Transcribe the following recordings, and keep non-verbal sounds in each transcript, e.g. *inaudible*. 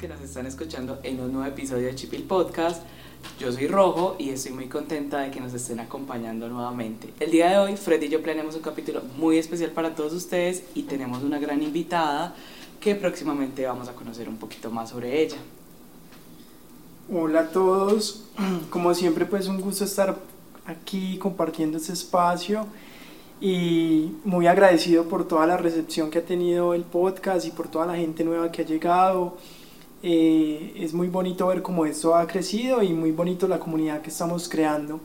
que nos están escuchando en un nuevo episodio de Chipil Podcast. Yo soy Rojo y estoy muy contenta de que nos estén acompañando nuevamente. El día de hoy, Fred y yo planeamos un capítulo muy especial para todos ustedes y tenemos una gran invitada que próximamente vamos a conocer un poquito más sobre ella. Hola a todos, *clears throat* como siempre pues un gusto estar aquí compartiendo este espacio y muy agradecido por toda la recepción que ha tenido el podcast y por toda la gente nueva que ha llegado. Eh, es muy bonito ver cómo esto ha crecido y muy bonito la comunidad que estamos creando.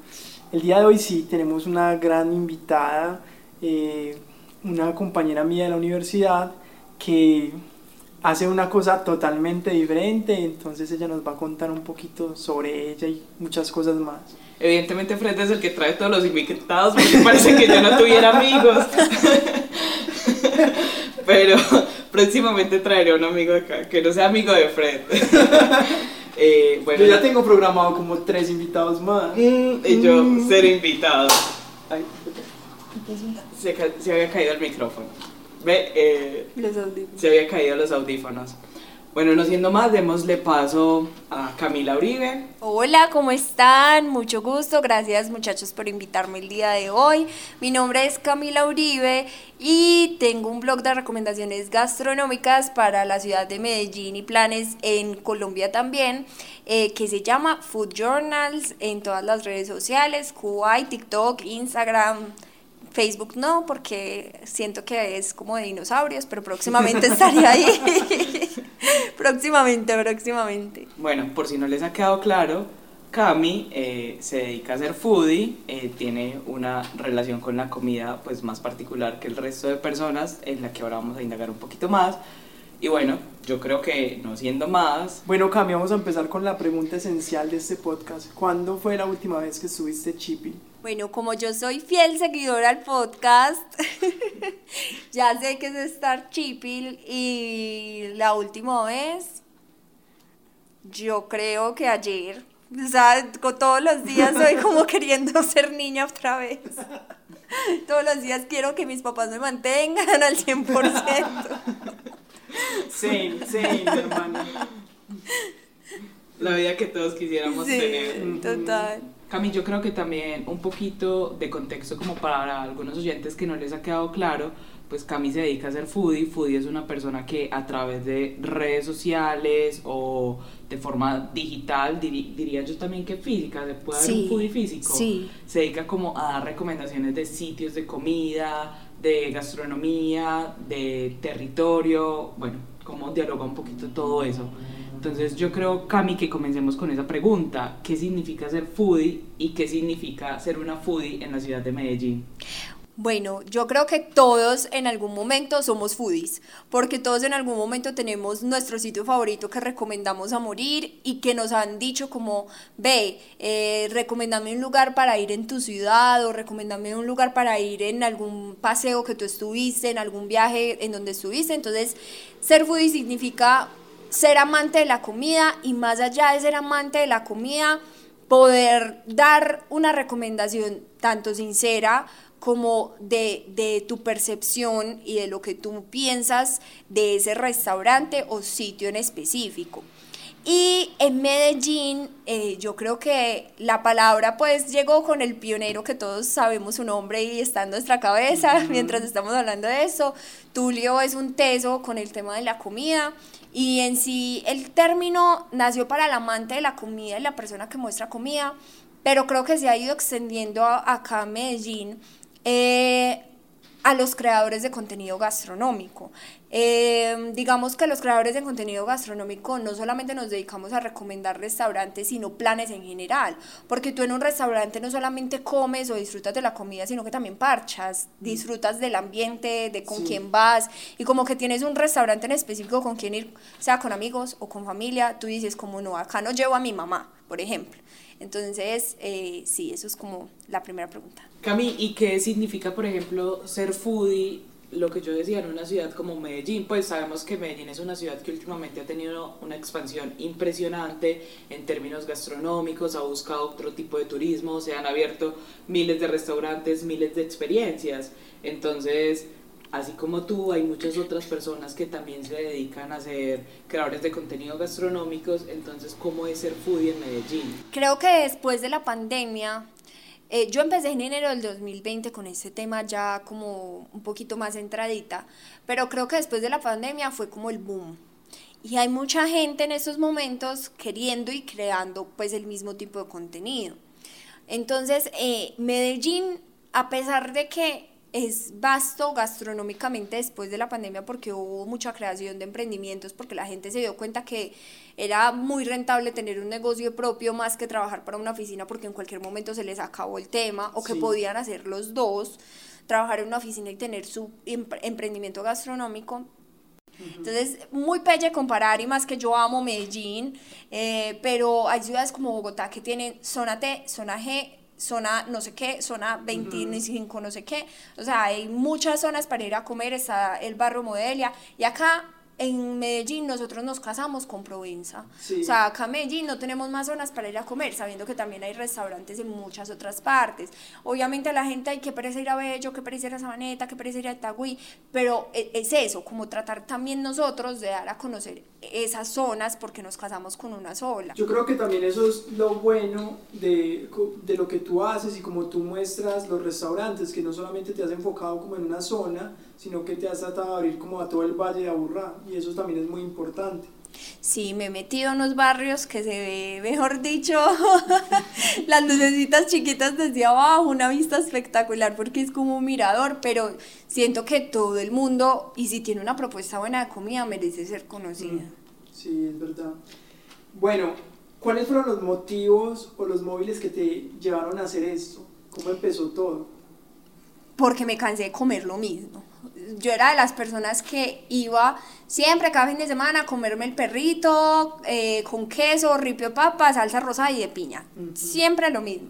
El día de hoy sí tenemos una gran invitada, eh, una compañera mía de la universidad que hace una cosa totalmente diferente, entonces ella nos va a contar un poquito sobre ella y muchas cosas más. Evidentemente Fred es el que trae todos los invitados porque parece que yo no tuviera amigos. *laughs* Pero próximamente traeré un amigo acá, que no sea amigo de Fred. *laughs* Eh, bueno, yo ya tengo programado como tres invitados más. Mm, y yo mm. ser invitado. Ay, se, se, había caído el micrófono. Ve, eh, se había caído los audífonos. Bueno, no siendo más, démosle paso a Camila Uribe. Hola, ¿cómo están? Mucho gusto. Gracias muchachos por invitarme el día de hoy. Mi nombre es Camila Uribe y tengo un blog de recomendaciones gastronómicas para la ciudad de Medellín y planes en Colombia también, eh, que se llama Food Journals en todas las redes sociales, Kuwait, TikTok, Instagram. Facebook no, porque siento que es como de dinosaurios, pero próximamente *laughs* estaría ahí. *laughs* próximamente, próximamente. Bueno, por si no les ha quedado claro, Cami eh, se dedica a ser foodie, eh, tiene una relación con la comida pues más particular que el resto de personas, en la que ahora vamos a indagar un poquito más. Y bueno, yo creo que no siendo más... Bueno, Cami, vamos a empezar con la pregunta esencial de este podcast. ¿Cuándo fue la última vez que estuviste chippy? Bueno, como yo soy fiel seguidora al podcast, *laughs* ya sé que es estar chipil y la última vez, yo creo que ayer, o sea, todos los días soy *laughs* como queriendo ser niña otra vez. Todos los días quiero que mis papás me mantengan al 100%. Sí, sí, mi hermana. La vida que todos quisiéramos sí, tener. Total. Cami, yo creo que también un poquito de contexto como para algunos oyentes que no les ha quedado claro, pues Cami se dedica a ser foodie. Foodie es una persona que a través de redes sociales o de forma digital, diría yo también que física, se puede dar un foodie físico. Sí. Se dedica como a dar recomendaciones de sitios de comida, de gastronomía, de territorio, bueno, cómo dialoga un poquito todo eso. Entonces yo creo, Cami, que comencemos con esa pregunta. ¿Qué significa ser foodie y qué significa ser una foodie en la ciudad de Medellín? Bueno, yo creo que todos en algún momento somos foodies, porque todos en algún momento tenemos nuestro sitio favorito que recomendamos a morir y que nos han dicho como, ve, eh, recomendame un lugar para ir en tu ciudad o recomendame un lugar para ir en algún paseo que tú estuviste, en algún viaje en donde estuviste. Entonces, ser foodie significa ser amante de la comida y más allá de ser amante de la comida, poder dar una recomendación tanto sincera como de, tu percepción y de lo que tú piensas de ese restaurante o sitio en específico. Y en Medellín, eh, yo creo que la palabra pues llegó con el pionero que todos sabemos su nombre y está en nuestra cabeza *laughs* mientras estamos hablando de eso. Tulio es un teso con el tema de la comida y en sí el término nació para el amante de la comida y la persona que muestra comida, pero creo que se ha ido extendiendo acá en Medellín. Eh, a los creadores de contenido gastronómico. Eh, digamos que los creadores de contenido gastronómico no solamente nos dedicamos a recomendar restaurantes, sino planes en general, porque tú en un restaurante no solamente comes o disfrutas de la comida, sino que también parchas, disfrutas del ambiente, de con quién vas, y como que tienes un restaurante en específico con quien ir, sea con amigos o con familia, tú dices como no, acá no llevo a mi mamá, por ejemplo. Entonces, eh, sí, eso es como la primera pregunta. Cami, ¿y qué significa, por ejemplo, ser foodie? Lo que yo decía en una ciudad como Medellín, pues sabemos que Medellín es una ciudad que últimamente ha tenido una expansión impresionante en términos gastronómicos, ha buscado otro tipo de turismo, se han abierto miles de restaurantes, miles de experiencias. Entonces, así como tú, hay muchas otras personas que también se dedican a ser creadores de contenido gastronómicos, entonces, ¿cómo es ser foodie en Medellín? Creo que después de la pandemia, eh, yo empecé en enero del 2020 con este tema ya como un poquito más entradita, pero creo que después de la pandemia fue como el boom. Y hay mucha gente en estos momentos queriendo y creando pues el mismo tipo de contenido. Entonces, eh, Medellín, a pesar de que es vasto gastronómicamente después de la pandemia porque hubo mucha creación de emprendimientos, porque la gente se dio cuenta que era muy rentable tener un negocio propio más que trabajar para una oficina porque en cualquier momento se les acabó el tema o que podían hacer los dos, trabajar en una oficina y tener su emprendimiento gastronómico. Entonces, muy pelle comparar y más que yo amo Medellín, eh, pero hay ciudades como Bogotá que tienen zona T, zona G, zona no sé qué, zona 25 no sé qué. O sea, hay muchas zonas para ir a comer, está el barrio Modelia y acá en Medellín nosotros nos casamos con Provenza. O sea, acá en Medellín no tenemos más zonas para ir a comer, sabiendo que también hay restaurantes en muchas otras partes. Obviamente a la gente hay que parecer ir a Bello, que parecer ir a Sabaneta, que parecer ir a Itagüí, pero e, es eso, como tratar también nosotros de dar a conocer esas zonas porque nos casamos con una sola. Yo creo que también eso es lo bueno de, de lo que tú haces y como tú muestras los restaurantes, que no solamente te has enfocado como en una zona, sino que te has tratado de abrir como a todo el Valle de Aburrá y eso también es muy importante. Sí, me he metido en unos barrios que se ve, mejor dicho, *laughs* las lucecitas chiquitas desde abajo, una vista espectacular porque es como un mirador, pero siento que todo el mundo, y si tiene una propuesta buena de comida, merece ser conocida. Mm, sí, es verdad. Bueno, ¿cuáles fueron los motivos o los móviles que te llevaron a hacer esto? ¿Cómo empezó todo? Porque me cansé de comer lo mismo yo era de las personas que iba siempre cada fin de semana a comerme el perrito eh, con queso, ripio papa, salsa rosada y de piña. Siempre lo mismo.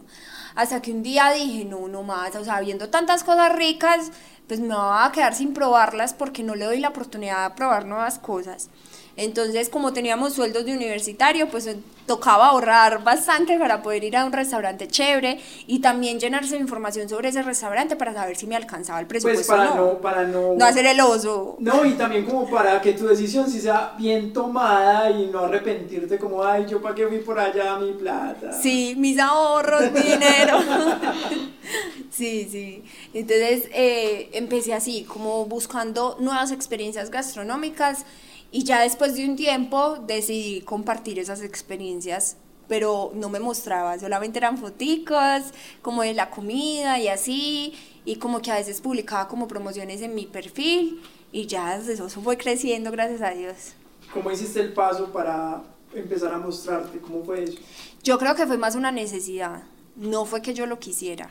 Hasta que un día dije, no, no más, o sea, viendo tantas cosas ricas, pues me va a quedar sin probarlas porque no le doy la oportunidad de probar nuevas cosas. Entonces, como teníamos sueldos de universitario, pues tocaba ahorrar bastante para poder ir a un restaurante chévere y también llenarse de información sobre ese restaurante para saber si me alcanzaba el presupuesto. Pues para no, para no, no hacer el oso. No, y también como para que tu decisión sí sea bien tomada y no arrepentirte como, ay, yo para qué fui por allá mi plata. Sí, mis ahorros, mi *laughs* dinero. *laughs* sí, sí. Entonces eh, empecé así, como buscando nuevas experiencias gastronómicas y ya después de un tiempo decidí compartir esas experiencias, pero no me mostraba, solamente eran foticos, como de la comida y así, y como que a veces publicaba como promociones en mi perfil, y ya eso fue creciendo, gracias a Dios. ¿Cómo hiciste el paso para empezar a mostrarte? ¿Cómo fue eso? Yo creo que fue más una necesidad, no fue que yo lo quisiera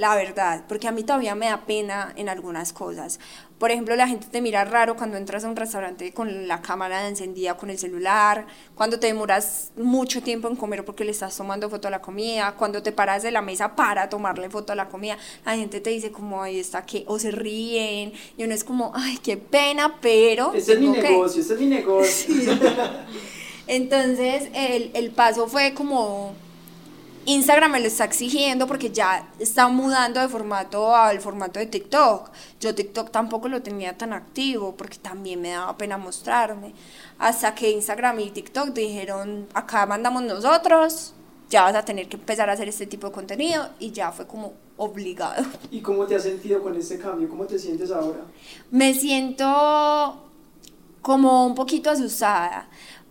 la verdad, porque a mí todavía me da pena en algunas cosas. Por ejemplo, la gente te mira raro cuando entras a un restaurante con la cámara encendida con el celular, cuando te demoras mucho tiempo en comer porque le estás tomando foto a la comida, cuando te paras de la mesa para tomarle foto a la comida, la gente te dice como, ahí está, que, o se ríen, y uno es como, ay, qué pena, pero... Ese es mi negocio, ese es mi negocio. *laughs* Entonces, el, el paso fue como Instagram me lo está exigiendo porque ya está mudando de formato al formato de TikTok. Yo TikTok tampoco lo tenía tan activo porque también me daba pena mostrarme. Hasta que Instagram y TikTok dijeron, acá mandamos nosotros, ya vas a tener que empezar a hacer este tipo de contenido y ya fue como obligado. ¿Y cómo te has sentido con este cambio? ¿Cómo te sientes ahora? Me siento como un poquito asustada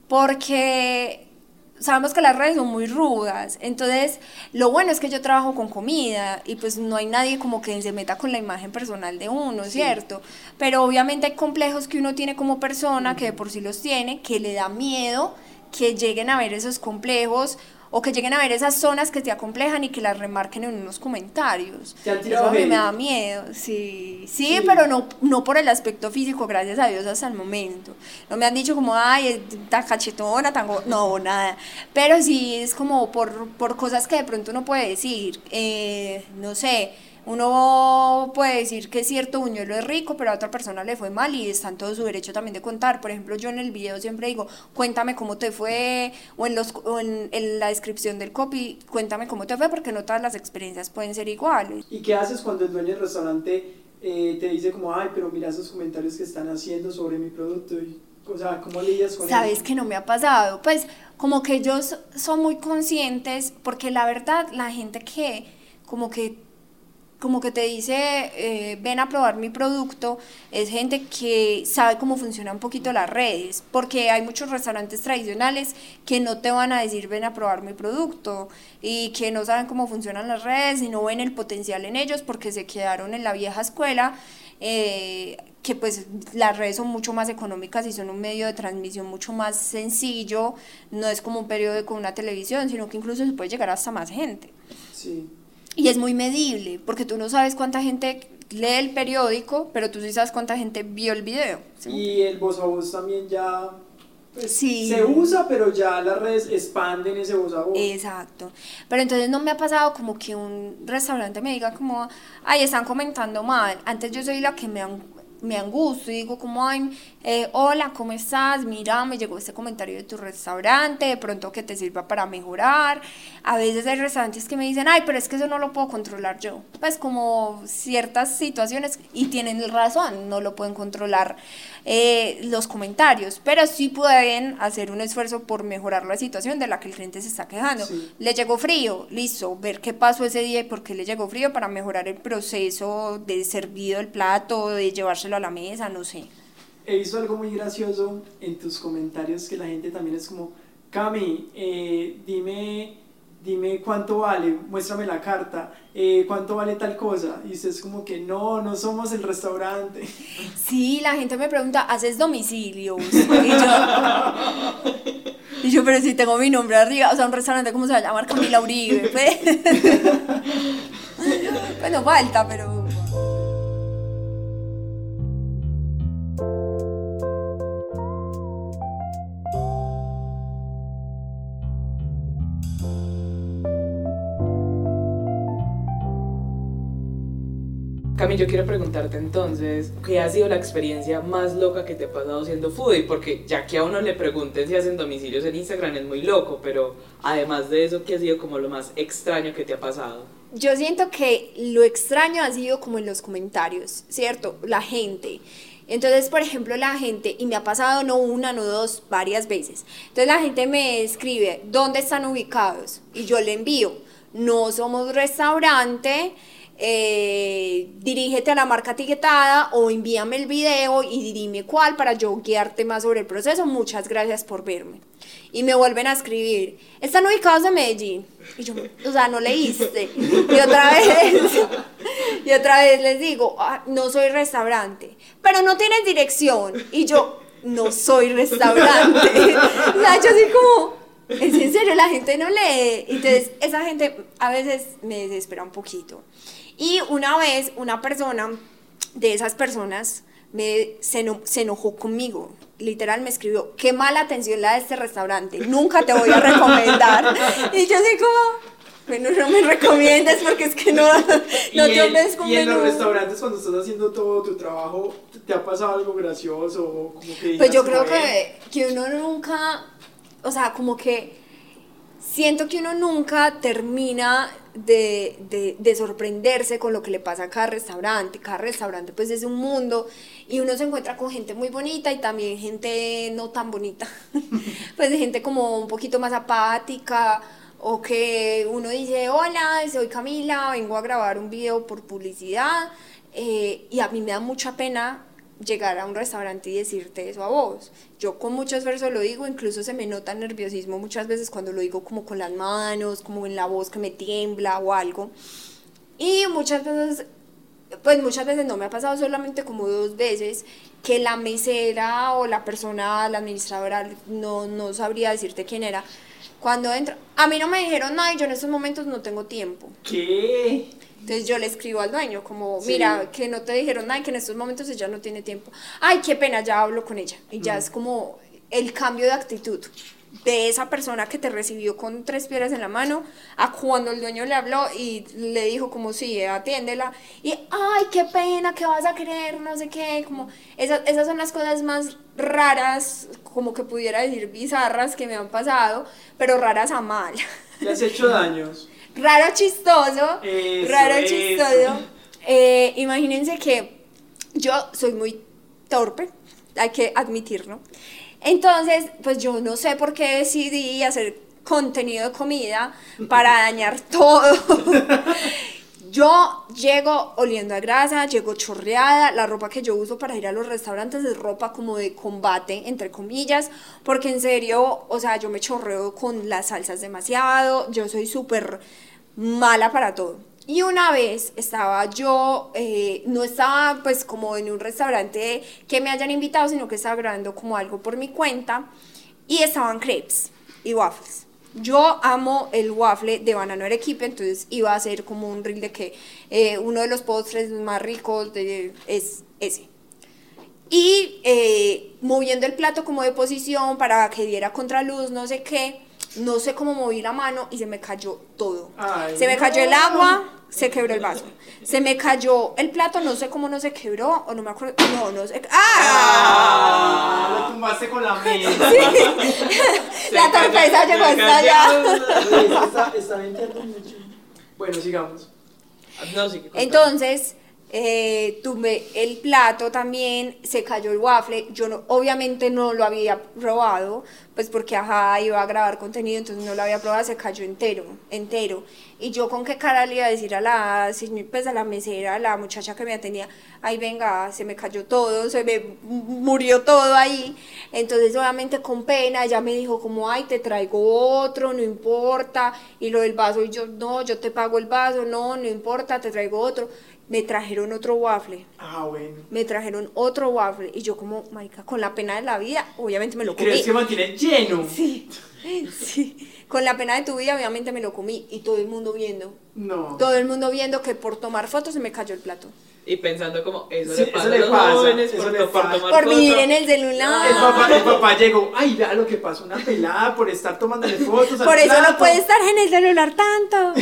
porque sabemos que las redes son muy rudas, entonces lo bueno es que yo trabajo con comida y pues no hay nadie como que se meta con la imagen personal de uno, ¿cierto? Pero obviamente hay complejos que uno tiene como persona, que de por sí los tiene, que le da miedo que lleguen a ver esos complejos o que lleguen a ver esas zonas que te acomplejan y que las remarquen en unos comentarios. ¿Te han Eso a mí me da miedo, sí. sí. pero no, no por el aspecto físico, gracias a Dios hasta el momento. No me han dicho como, ay, tan cachetona, tan... No, nada. Pero sí es como por, por cosas que de pronto uno puede decir, eh, no sé uno puede decir que cierto buñuelo es rico, pero a otra persona le fue mal y está en todo su derecho también de contar. Por ejemplo, yo en el video siempre digo, cuéntame cómo te fue, o en, los, en, en, la descripción del copy, cuéntame cómo te fue, porque no todas las experiencias pueden ser iguales. ¿Y qué haces cuando el dueño del restaurante eh, te dice como, ay, pero mira esos comentarios que están haciendo sobre mi producto. Y, o sea, ¿cómo lidias con ¿Sabes eso? que no me ha pasado? Pues como que ellos son muy conscientes, porque la verdad, la gente que como que como que te dice, eh, ven a probar mi producto, es gente que sabe cómo funcionan un poquito las redes, porque hay muchos restaurantes tradicionales que no te van a decir, ven a probar mi producto, y que no saben cómo funcionan las redes y no ven el potencial en ellos porque se quedaron en la vieja escuela. Eh, que pues las redes son mucho más económicas y son un medio de transmisión mucho más sencillo, no es como un periódico o una televisión, sino que incluso se puede llegar hasta más gente. Sí. Y es muy medible, porque tú no sabes cuánta gente lee el periódico, pero tú sí sabes cuánta gente vio el video. ¿sí? Y el voz a voz también ya pues, Sí. se usa, pero ya las redes expanden ese voz a voz. Exacto. Pero entonces no me ha pasado como que un restaurante me diga como, ay, están comentando mal. Antes yo soy la que me, an- me angustio y digo como, ay, eh, hola, ¿cómo estás? Mira, me llegó este comentario de tu restaurante, de pronto que te sirva para mejorar. A veces hay restaurantes que me dicen, ay, pero es que eso no lo puedo controlar yo. Pues como ciertas situaciones, y tienen razón, no lo pueden controlar eh, los comentarios, pero sí pueden hacer un esfuerzo por mejorar la situación de la que el cliente se está quejando. Sí. Le llegó frío, listo, ver qué pasó ese día y por qué le llegó frío para mejorar el proceso de servido el plato, de llevárselo a la mesa, no sé. He visto algo muy gracioso en tus comentarios que la gente también es como, Cami, eh, dime, dime cuánto vale, muéstrame la carta, eh, cuánto vale tal cosa. Y usted es como que no, no somos el restaurante. *laughs* Sí, la gente me pregunta, ¿haces domicilios? Y yo, *laughs* y yo, pero si tengo mi nombre arriba, o sea, un restaurante, ¿cómo se va a llamar? Camila Uribe. *laughs* Pues, pues no falta, pero... Cami, yo quiero preguntarte entonces, ¿qué ha sido la experiencia más loca que te ha pasado siendo foodie? Porque ya que a uno le pregunten si hacen domicilios en Instagram es muy loco, pero además de eso, ¿qué ha sido como lo más extraño que te ha pasado? Yo siento que lo extraño ha sido como en los comentarios, ¿cierto? La gente. Entonces, por ejemplo, la gente, y me ha pasado no una, no dos, varias veces. Entonces la gente me escribe, ¿dónde están ubicados? Y yo le envío, no somos restaurante, eh, dirígete a la marca etiquetada o envíame el video y dime cuál para yo guiarte más sobre el proceso. Muchas gracias por verme. Y me vuelven a escribir, están ubicados en Medellín. Y yo, o sea, no leíste. Y otra vez, *laughs* y otra vez les digo, "Ah, no soy restaurante, pero no tienes dirección. Y yo, no soy restaurante. *laughs* O sea, yo así como, es en serio, la gente no lee. Entonces, esa gente a veces me desespera un poquito. Y una vez, una persona de esas personas me, se, eno- se enojó conmigo. Literal me escribió, qué mala atención la de este restaurante, nunca te voy a recomendar. *laughs* y yo así como, bueno, no me recomiendes porque es que no, *laughs* no te ofrezco un y en los menú". restaurantes cuando estás haciendo todo tu trabajo, ¿te ha pasado algo gracioso? Como que Pues yo creo como, "Eh, que, que uno nunca, o sea, como que siento que uno nunca termina de, de, de sorprenderse con lo que le pasa a cada restaurante. Cada restaurante pues es un mundo y uno se encuentra con gente muy bonita y también gente no tan bonita. *laughs* pues gente como un poquito más apática o que uno dice, hola, soy Camila, vengo a grabar un video por publicidad eh, y a mí me da mucha pena llegar a un restaurante y decirte eso a vos. Yo con mucho esfuerzo lo digo, incluso se me nota nerviosismo muchas veces cuando lo digo como con las manos, como en la voz que me tiembla o algo. Y muchas veces, pues muchas veces no me ha pasado solamente como dos veces que la mesera o la persona, la administradora, no, no sabría decirte quién era. Cuando entra, a mí no me dijeron nada y yo en estos momentos no tengo tiempo. ¿Qué? Entonces yo le escribo al dueño como, Sí. mira, que no te dijeron nada que en estos momentos ella no tiene tiempo. Ay, qué pena, ya hablo con ella. Y ya es como el cambio de actitud de esa persona que te recibió con tres piedras en la mano a cuando el dueño le habló y le dijo como, sí, atiéndela. Y, ay, qué pena, ¿qué vas a querer? No sé qué. Como, esas, esas son las cosas más raras, como que pudiera decir bizarras que me han pasado, pero raras a mal. ¿Te has hecho daños? Raro chistoso, Eso, raro eso. chistoso. eh, imagínense que yo soy muy torpe, hay que admitirlo. Entonces, pues yo no sé por qué decidí hacer contenido de comida para dañar todo. *laughs* Yo llego oliendo a grasa, llego chorreada, la ropa que yo uso para ir a los restaurantes es ropa como de combate, entre comillas, porque en serio, o sea, yo me chorreo con las salsas demasiado, yo soy súper mala para todo. Y una vez estaba yo, eh, no estaba pues como en un restaurante que me hayan invitado, sino que estaba grabando como algo por mi cuenta y estaban crepes y waffles. Yo amo el waffle de banano Arequipe, entonces iba a hacer como un reel de que eh, uno de los postres más ricos de, es ese. Y eh, moviendo el plato como de posición para que diera contraluz, no sé qué, no sé cómo moví la mano y se me cayó todo. Ay, se me cayó el agua, se quebró el vaso. Se me cayó el plato, no sé cómo no se quebró, o no me acuerdo. No, no sé. ¡Ah! Ah, lo tumbaste con la mesa. *laughs* *laughs* La torpeza llegó hasta allá. Bueno, sigamos. No, sí, Entonces, eh, tumbé el plato también, se cayó el waffle. Yo no, obviamente no lo había probado, pues porque ajá, iba a grabar contenido, entonces no lo había probado, se cayó entero, entero. Y yo con qué cara le iba a decir a la, pues a la mesera, a la muchacha que me atendía, ay venga, se me cayó todo, se me murió todo ahí. Entonces obviamente con pena ella me dijo como, ay te traigo otro, no importa. Y lo del vaso, y yo, no, yo te pago el vaso, no, no importa, te traigo otro. Me trajeron otro waffle Ah, bueno. me trajeron otro waffle y yo como, marica, con la pena de la vida, obviamente me lo comí. ¿Crees que mantiene lleno? Sí, *laughs* sí, con la pena de tu vida, obviamente me lo comí y todo el mundo viendo, No. todo el mundo viendo que por tomar fotos se me cayó el plato. Y pensando como, eso Sí, le pasa eso le a los pasa, jóvenes por, le por pasa. tomar Por vivir en el celular. El papá, el papá llegó, ay, vea lo que pasó, una pelada por estar tomándole fotos al Por eso plato". no puede estar en el celular tanto.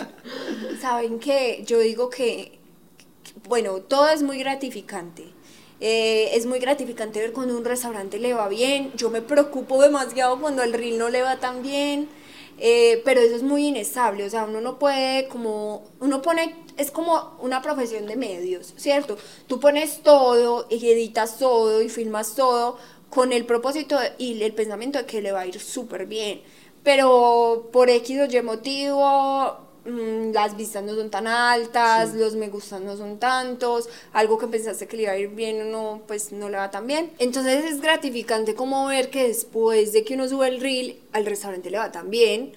*laughs* ¿Saben qué? Yo digo que, bueno, todo es muy gratificante. Eh, es muy gratificante ver cuando un restaurante le va bien. Yo me preocupo demasiado cuando el reel no le va tan bien. Eh, pero eso es muy inestable, o sea, uno no puede como, uno pone, es como una profesión de medios, ¿cierto? Tú pones todo y editas todo y filmas todo con el propósito y el pensamiento de que le va a ir súper bien, pero por X o Y motivo mm, las vistas no son tan altas, los me gustan no son tantos, algo que pensaste que le iba a ir bien o no, pues no le va tan bien. Entonces es gratificante como ver que después de que uno sube el reel, al restaurante le va tan bien,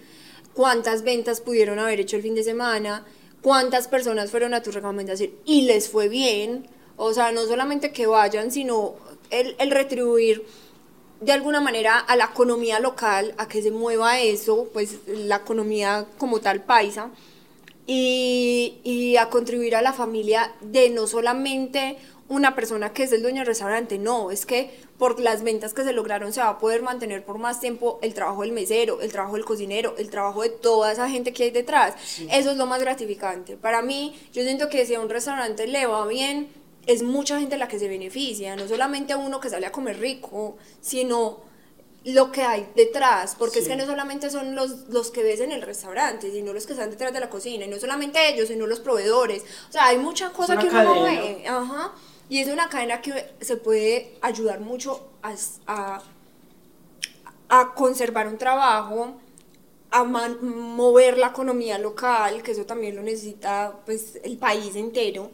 cuántas ventas pudieron haber hecho el fin de semana, cuántas personas fueron a tu recomendación y les fue bien. O sea, no solamente que vayan, sino el, el retribuir de alguna manera a la economía local, a que se mueva eso, pues la economía como tal paisa, y, y a contribuir a la familia de no solamente una persona que es el dueño del restaurante, no, es que por las ventas que se lograron se va a poder mantener por más tiempo el trabajo del mesero, el trabajo del cocinero, el trabajo de toda esa gente que hay detrás. Eso es lo más gratificante. Para mí, yo siento que si a un restaurante le va bien, es mucha gente la que se beneficia, no solamente a uno que sale a comer rico, sino lo que hay detrás, porque es que no solamente son los, los que ves en el restaurante, sino los que están detrás de la cocina, y no solamente ellos, sino los proveedores. O sea, hay muchas cosas una que uno no cadena. ve. Ajá. Y es una cadena que se puede ayudar mucho a, a, a conservar un trabajo, a man- mover la economía local, que eso también lo necesita pues, el país entero,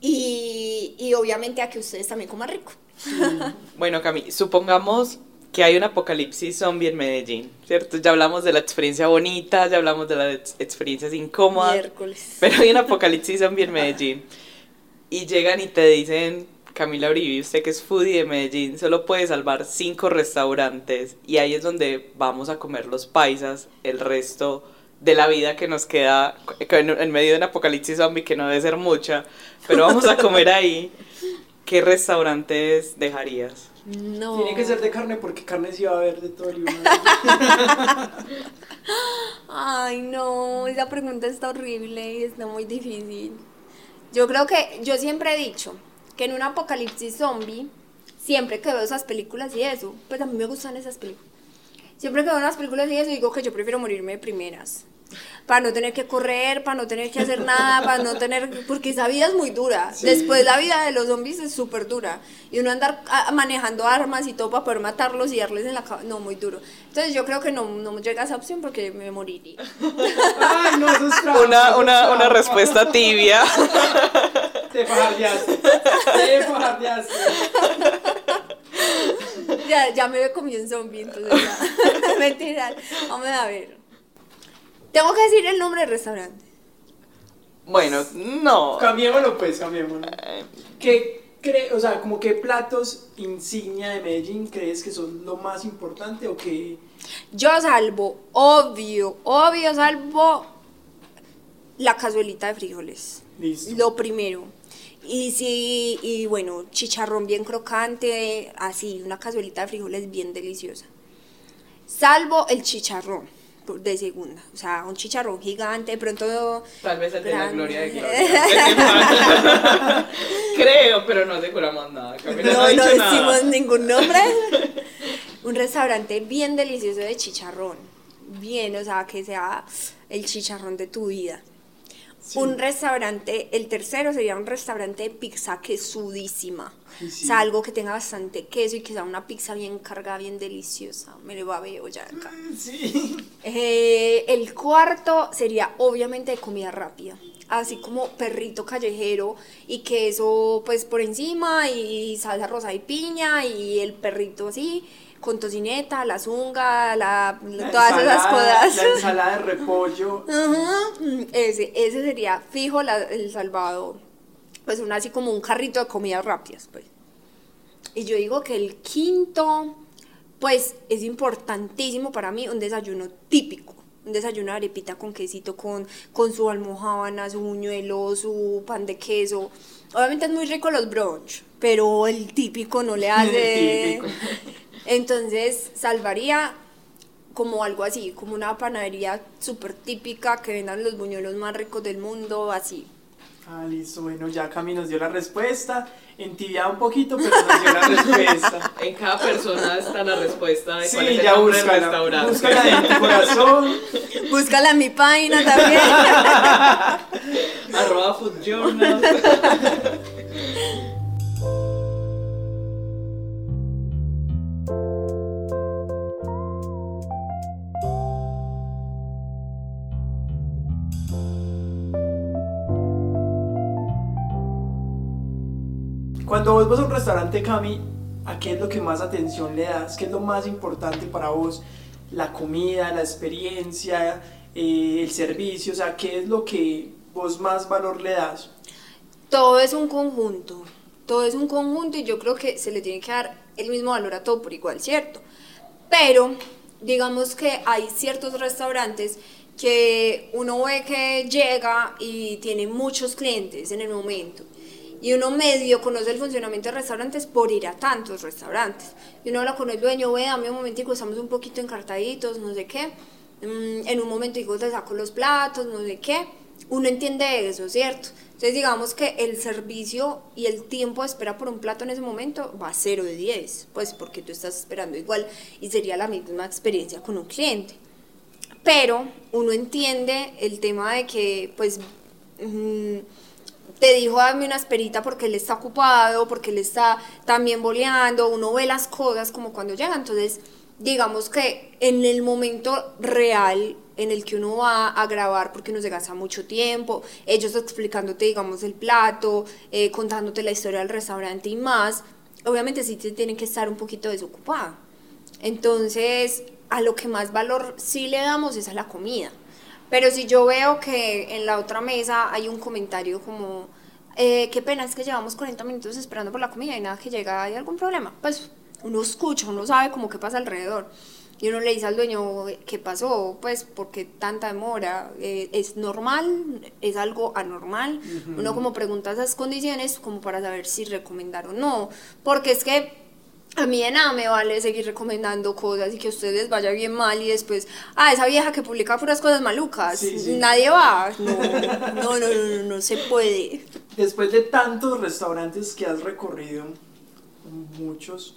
y, y obviamente a que ustedes también coman rico. Bueno, Cami, supongamos que hay un apocalipsis zombie en Medellín, ¿cierto? Ya hablamos de la experiencia bonita, ya hablamos de las ex- experiencias incómodas, Miércoles. pero hay un apocalipsis zombie en Medellín. Y llegan y te dicen, Camila Uribe, usted que es foodie de Medellín, solo puede salvar cinco restaurantes y ahí es donde vamos a comer los paisas el resto de la vida que nos queda en, en medio de un apocalipsis zombie que no debe ser mucha, pero vamos a comer ahí. ¿Qué restaurantes dejarías? No. Tiene que ser de carne porque carne sí va a haber de todo el mundo. Ay, no, esa pregunta está horrible y está muy difícil. Yo creo que, yo siempre he dicho que en un apocalipsis zombie, siempre que veo esas películas y eso, pues a mí me gustan esas películas. Siempre que veo unas películas y eso, digo que yo prefiero morirme de primeras. para no tener que correr, para no tener que hacer nada, para no tener, porque esa vida es muy dura. Después la vida de los zombies es súper dura. Y uno andar ah, manejando armas y todo para poder matarlos y darles en la cabeza, no, muy duro. Entonces yo creo que no, no llega a esa opción porque me moriría. Ay, no, eso es trampa, Una, eso es una, una trampa. respuesta tibia. Te fajardeaste. Te fajardeaste. *laughs* ya, ya me comí un zombie, entonces ya. *laughs* Mentira. Vamos a ver. Tengo que decir el nombre del restaurante. Bueno, no. Cambiémoslo pues, cambiémoslo. ¿Qué cre o sea, como qué platos insignia de Medellín crees que son lo más importante o que Yo salvo, obvio, obvio, salvo la cazuelita de frijoles. listo? Lo primero. Y sí, y bueno, chicharrón bien crocante, así, una cazuelita de frijoles bien deliciosa. Salvo el chicharrón de segunda. O sea, un chicharrón gigante, de pronto. Tal vez el de la gloria de *laughs* gloria. Creo, pero no aseguramos nada. Camila No, no nada. decimos ningún nombre. *laughs* un restaurante bien delicioso de chicharrón. Bien, o sea, que sea el chicharrón de tu vida. Sí. Un restaurante, el tercero sería un restaurante de pizza quesudísima. Sí. O sea, algo que tenga bastante queso y que sea una pizza bien cargada, bien deliciosa. Me lo veo ya acá. Sí. Eh, el cuarto sería obviamente de comida rápida. Así como perrito callejero y queso pues por encima y salsa rosa y piña y el perrito así con tocineta, la zunga, la, La todas esas cosas. La ensalada de repollo. *laughs* Mm, Ese, ese sería fijo la- el Salvador. Pues un así como un carrito de comidas rápidas, pues. Y yo digo que el quinto, pues es importantísimo para mí un desayuno típico. Un desayuno de arepita con quesito, con, con su almohábana, su buñuelo, su pan de queso. Obviamente es muy rico los brunch, pero el típico no le *laughs* hace... Entonces salvaría como algo así, como una panadería súper típica que vendan los buñuelos más ricos del mundo, así. Ah, listo. Bueno, ya Cami nos dio la respuesta. Entibiada un poquito, pero nos dio la respuesta. *laughs* En cada persona está la respuesta de Sí, cuál es el ya del búscala. restaurante. Búscala en tu corazón. Búscala en mi página también. *laughs* Arroba Food Journal. *laughs* Cuando vos vas a un restaurante, Cami, ¿a qué es lo que más atención le das? ¿Qué es lo más importante para vos? La comida, la experiencia, eh, el servicio, o sea, ¿qué es lo que vos más valor le das? todo es un conjunto, todo es un conjunto y yo creo que se le tiene que dar el mismo valor a todo por igual, ¿cierto? Pero digamos que hay ciertos restaurantes que uno ve que llega y tiene muchos clientes en el momento. Y uno medio conoce el funcionamiento de restaurantes por ir a tantos restaurantes. Y uno habla con el dueño, ve, dame un momentico, estamos un poquito encartaditos, no sé qué. Mm, en un momentico te saco los platos, no sé qué. Uno entiende eso, ¿cierto? Entonces digamos que el servicio y el tiempo de espera por un plato en ese momento va a 0 de 10, pues porque tú estás esperando igual y sería la misma experiencia con un cliente. Pero uno entiende el tema de que, pues, mm, te dijo dame una esperita porque él está ocupado, porque él está también boleando, uno ve las cosas como cuando llega, entonces digamos que en el momento real en el que uno va a grabar porque uno se gasta mucho tiempo, ellos explicándote digamos el plato, eh, contándote la historia del restaurante y más, obviamente sí te tienen que estar un poquito desocupado. Entonces, a lo que más valor sí le damos es a la comida. Pero si yo veo que en la otra mesa hay un comentario como, eh, qué pena es que llevamos 40 minutos esperando por la comida y nada que llega, ¿hay algún problema? Pues uno escucha, uno sabe como qué pasa alrededor. Y uno le dice al dueño, ¿qué pasó? Pues, ¿por qué tanta demora? Eh, ¿Es normal? ¿Es algo anormal? Uno como pregunta esas condiciones como para saber si recomendar o no. Porque es que a mí de nada me vale seguir recomendando cosas y que a ustedes vaya bien mal y después, ah, esa vieja que publica puras cosas malucas, Sí, sí. nadie va. No, no, no, no, no, no se puede. Después de tantos restaurantes que has recorrido, muchos,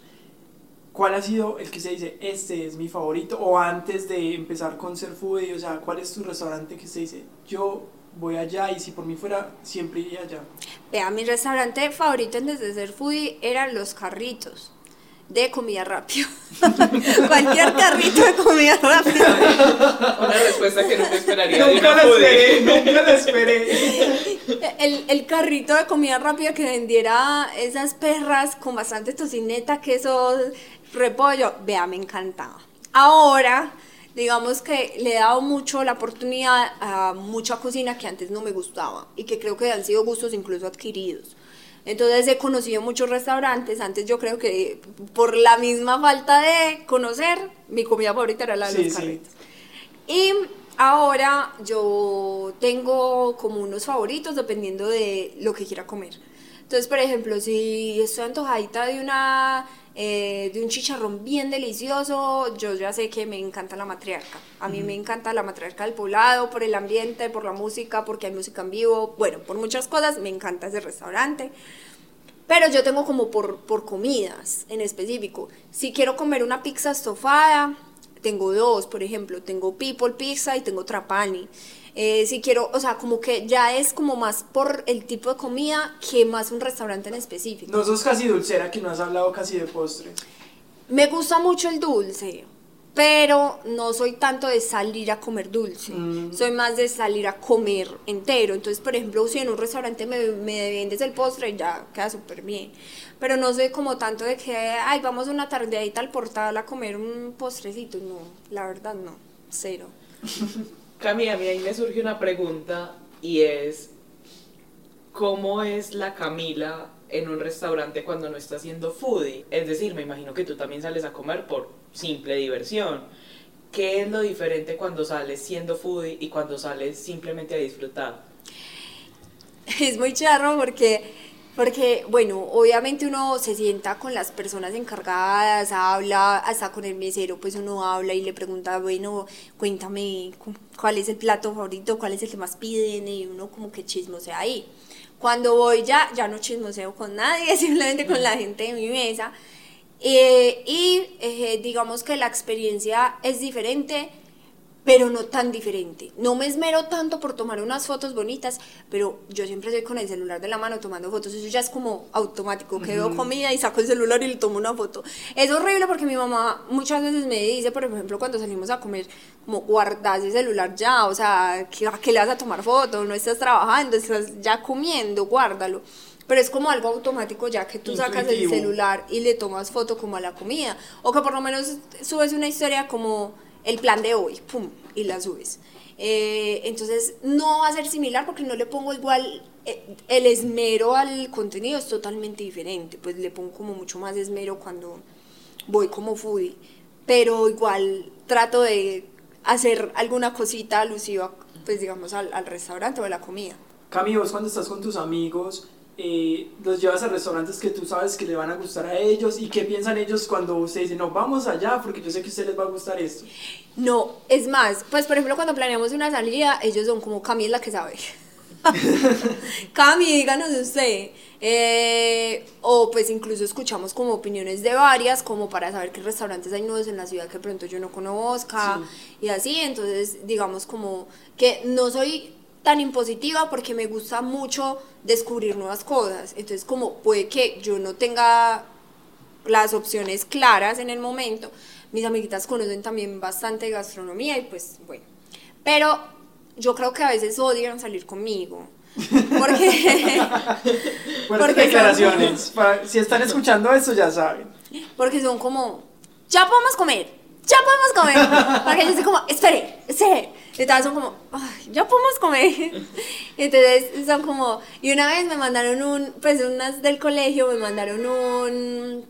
¿cuál ha sido el que se dice, este es mi favorito? O antes de empezar con ser foodie, o sea, ¿cuál es tu restaurante que se dice, yo voy allá y si por mí fuera, siempre iría allá? Vea, mi restaurante favorito antes de ser foodie eran los carritos de comida rápida. *laughs* Cualquier carrito de comida rápida. Una respuesta que nunca esperaría de Nunca foodie. esperé, nunca lo esperé. El, el carrito de comida rápida que vendiera esas perras con bastante tocineta, queso, repollo. Vea, me encantaba. Ahora, digamos que le he dado mucho la oportunidad a mucha cocina que antes no me gustaba y que creo que han sido gustos incluso adquiridos. Entonces he conocido muchos restaurantes. Antes yo creo que por la misma falta de conocer, mi comida favorita era la de Sí, los sí. carritos. Y ahora yo tengo como unos favoritos dependiendo de lo que quiera comer. Entonces, por ejemplo, si estoy antojadita de una eh, de un chicharrón bien delicioso, yo ya sé que me encanta la matriarca. A mí me encanta la matriarca del poblado por el ambiente, por la música, porque hay música en vivo, bueno, por muchas cosas, me encanta ese restaurante. Pero yo tengo como por, por comidas en específico. Si quiero comer una pizza estofada, tengo dos, por ejemplo. Tengo People Pizza y tengo Trapani. Eh, si quiero, o sea, como que ya es como más por el tipo de comida que más un restaurante en específico. No sos casi dulcera, que no has hablado casi de postres. Me gusta mucho el dulce, pero no soy tanto de salir a comer dulce. Mm. Soy más de salir a comer entero. Entonces, por ejemplo, si en un restaurante me, me vendes el postre, ya queda súper bien. Pero no soy como tanto de que, ay, vamos una tardeadita al portal a comer un postrecito. No, la verdad no, cero. *laughs* Cami, a mí ahí me surge una pregunta y es, ¿cómo es la Camila en un restaurante cuando no está haciendo foodie? Es decir, me imagino que tú también sales a comer por simple diversión. ¿Qué es lo diferente cuando sales siendo foodie y cuando sales simplemente a disfrutar? *laughs* Es muy charro porque, porque, bueno, obviamente uno se sienta con las personas encargadas, habla, hasta con el mesero, pues uno habla y le pregunta, bueno, cuéntame cu- cuál es el plato favorito, cuál es el que más piden, y uno como que chismosea ahí. Cuando voy ya, ya no chismoseo con nadie, *laughs* simplemente con la gente de mi mesa. Eh, y eh, digamos que la experiencia es diferente, pero no tan diferente. No me esmero tanto por tomar unas fotos bonitas, pero yo siempre estoy con el celular de la mano tomando fotos. Eso ya es como automático, que veo comida y saco el celular y le tomo una foto. Es horrible porque mi mamá muchas veces me dice, por ejemplo, cuando salimos a comer, como guardas el celular ya, o sea, ¿qué, ¿a qué le vas a tomar foto? No estás trabajando, estás ya comiendo, guárdalo. Pero es como algo automático ya que tú sacas el Intuitivo. celular y le tomas foto como a la comida. O que por lo menos subes una historia como el plan de hoy, pum, y la subes. Eh, entonces no va a ser similar porque no le pongo igual eh, el esmero al contenido, es totalmente diferente. Pues le pongo como mucho más esmero cuando voy como foodie. Pero igual trato de hacer alguna cosita alusiva, pues digamos, al, al restaurante o a la comida. Cami, vos cuando estás con tus amigos, eh, los llevas a restaurantes que tú sabes que le van a gustar a ellos y qué piensan ellos cuando usted dice, no, vamos allá porque yo sé que a ustedes les va a gustar esto. No, es más, pues por ejemplo cuando planeamos una salida, ellos son como Cami es la que sabe. *laughs* Cami, díganos usted. Eh, o pues incluso escuchamos como opiniones de varias, como para saber qué restaurantes hay nuevos en la ciudad que pronto yo no conozca y así. Entonces, digamos como que no soy tan impositiva porque me gusta mucho descubrir nuevas cosas. Entonces, como puede que yo no tenga las opciones claras en el momento. Mis amiguitas conocen también bastante gastronomía y pues bueno. Pero yo creo que a veces odian salir conmigo. Porque, *laughs* Porque son- declaraciones. Para- si están escuchando esto, ya saben. porque son como, ya podemos comer, ya podemos comer. Porque yo estoy como, espere, espere. Y todas son como, "Ay, ya podemos comer. Y entonces son como, y una vez me mandaron un, pues unas del colegio me mandaron un,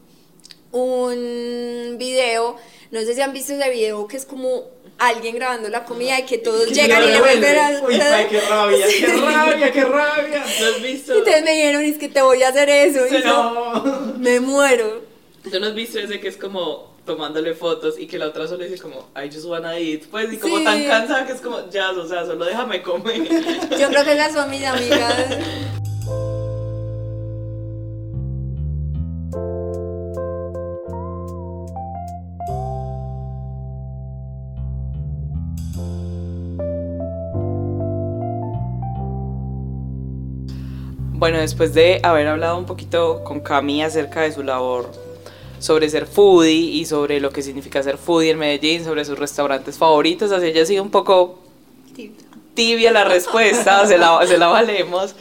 un video, no sé si han visto ese video que es como alguien grabando la comida y que todos Que llegan y le vuelven a... Uy, ay, qué rabia, qué *laughs* rabia, qué rabia. ¿No has visto? Y entonces me dijeron, es que te voy a hacer eso. Y yo, No. me muero. ¿Tú no has visto ese que es como tomándole fotos y que la otra solo dice como, I just wanna eat, pues, y como tan cansada que es como, ya, o sea, solo déjame comer. *laughs* Yo creo que esas son mis amigas. Bueno, después de haber hablado un poquito con Cami acerca de su labor sobre ser foodie y sobre lo que significa ser foodie en Medellín, sobre sus restaurantes favoritos, así ella sido un poco tibia la respuesta, se, la, se la valemos.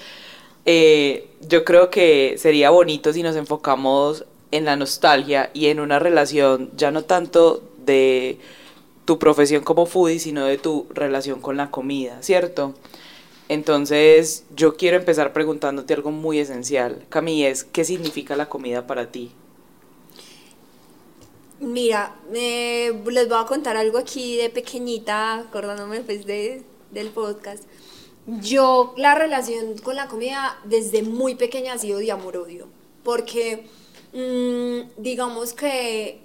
Eh, yo creo que sería bonito si nos enfocamos en la nostalgia y en una relación ya no tanto de tu profesión como foodie, sino de tu relación con la comida, ¿cierto? Entonces, yo quiero empezar preguntándote algo muy esencial. Cami, es, ¿qué significa la comida para ti? Mira, les voy a contar algo aquí de pequeñita, acordándome pues de, del podcast. Yo, la relación con la comida desde muy pequeña ha sido de amor-odio, porque mm, digamos que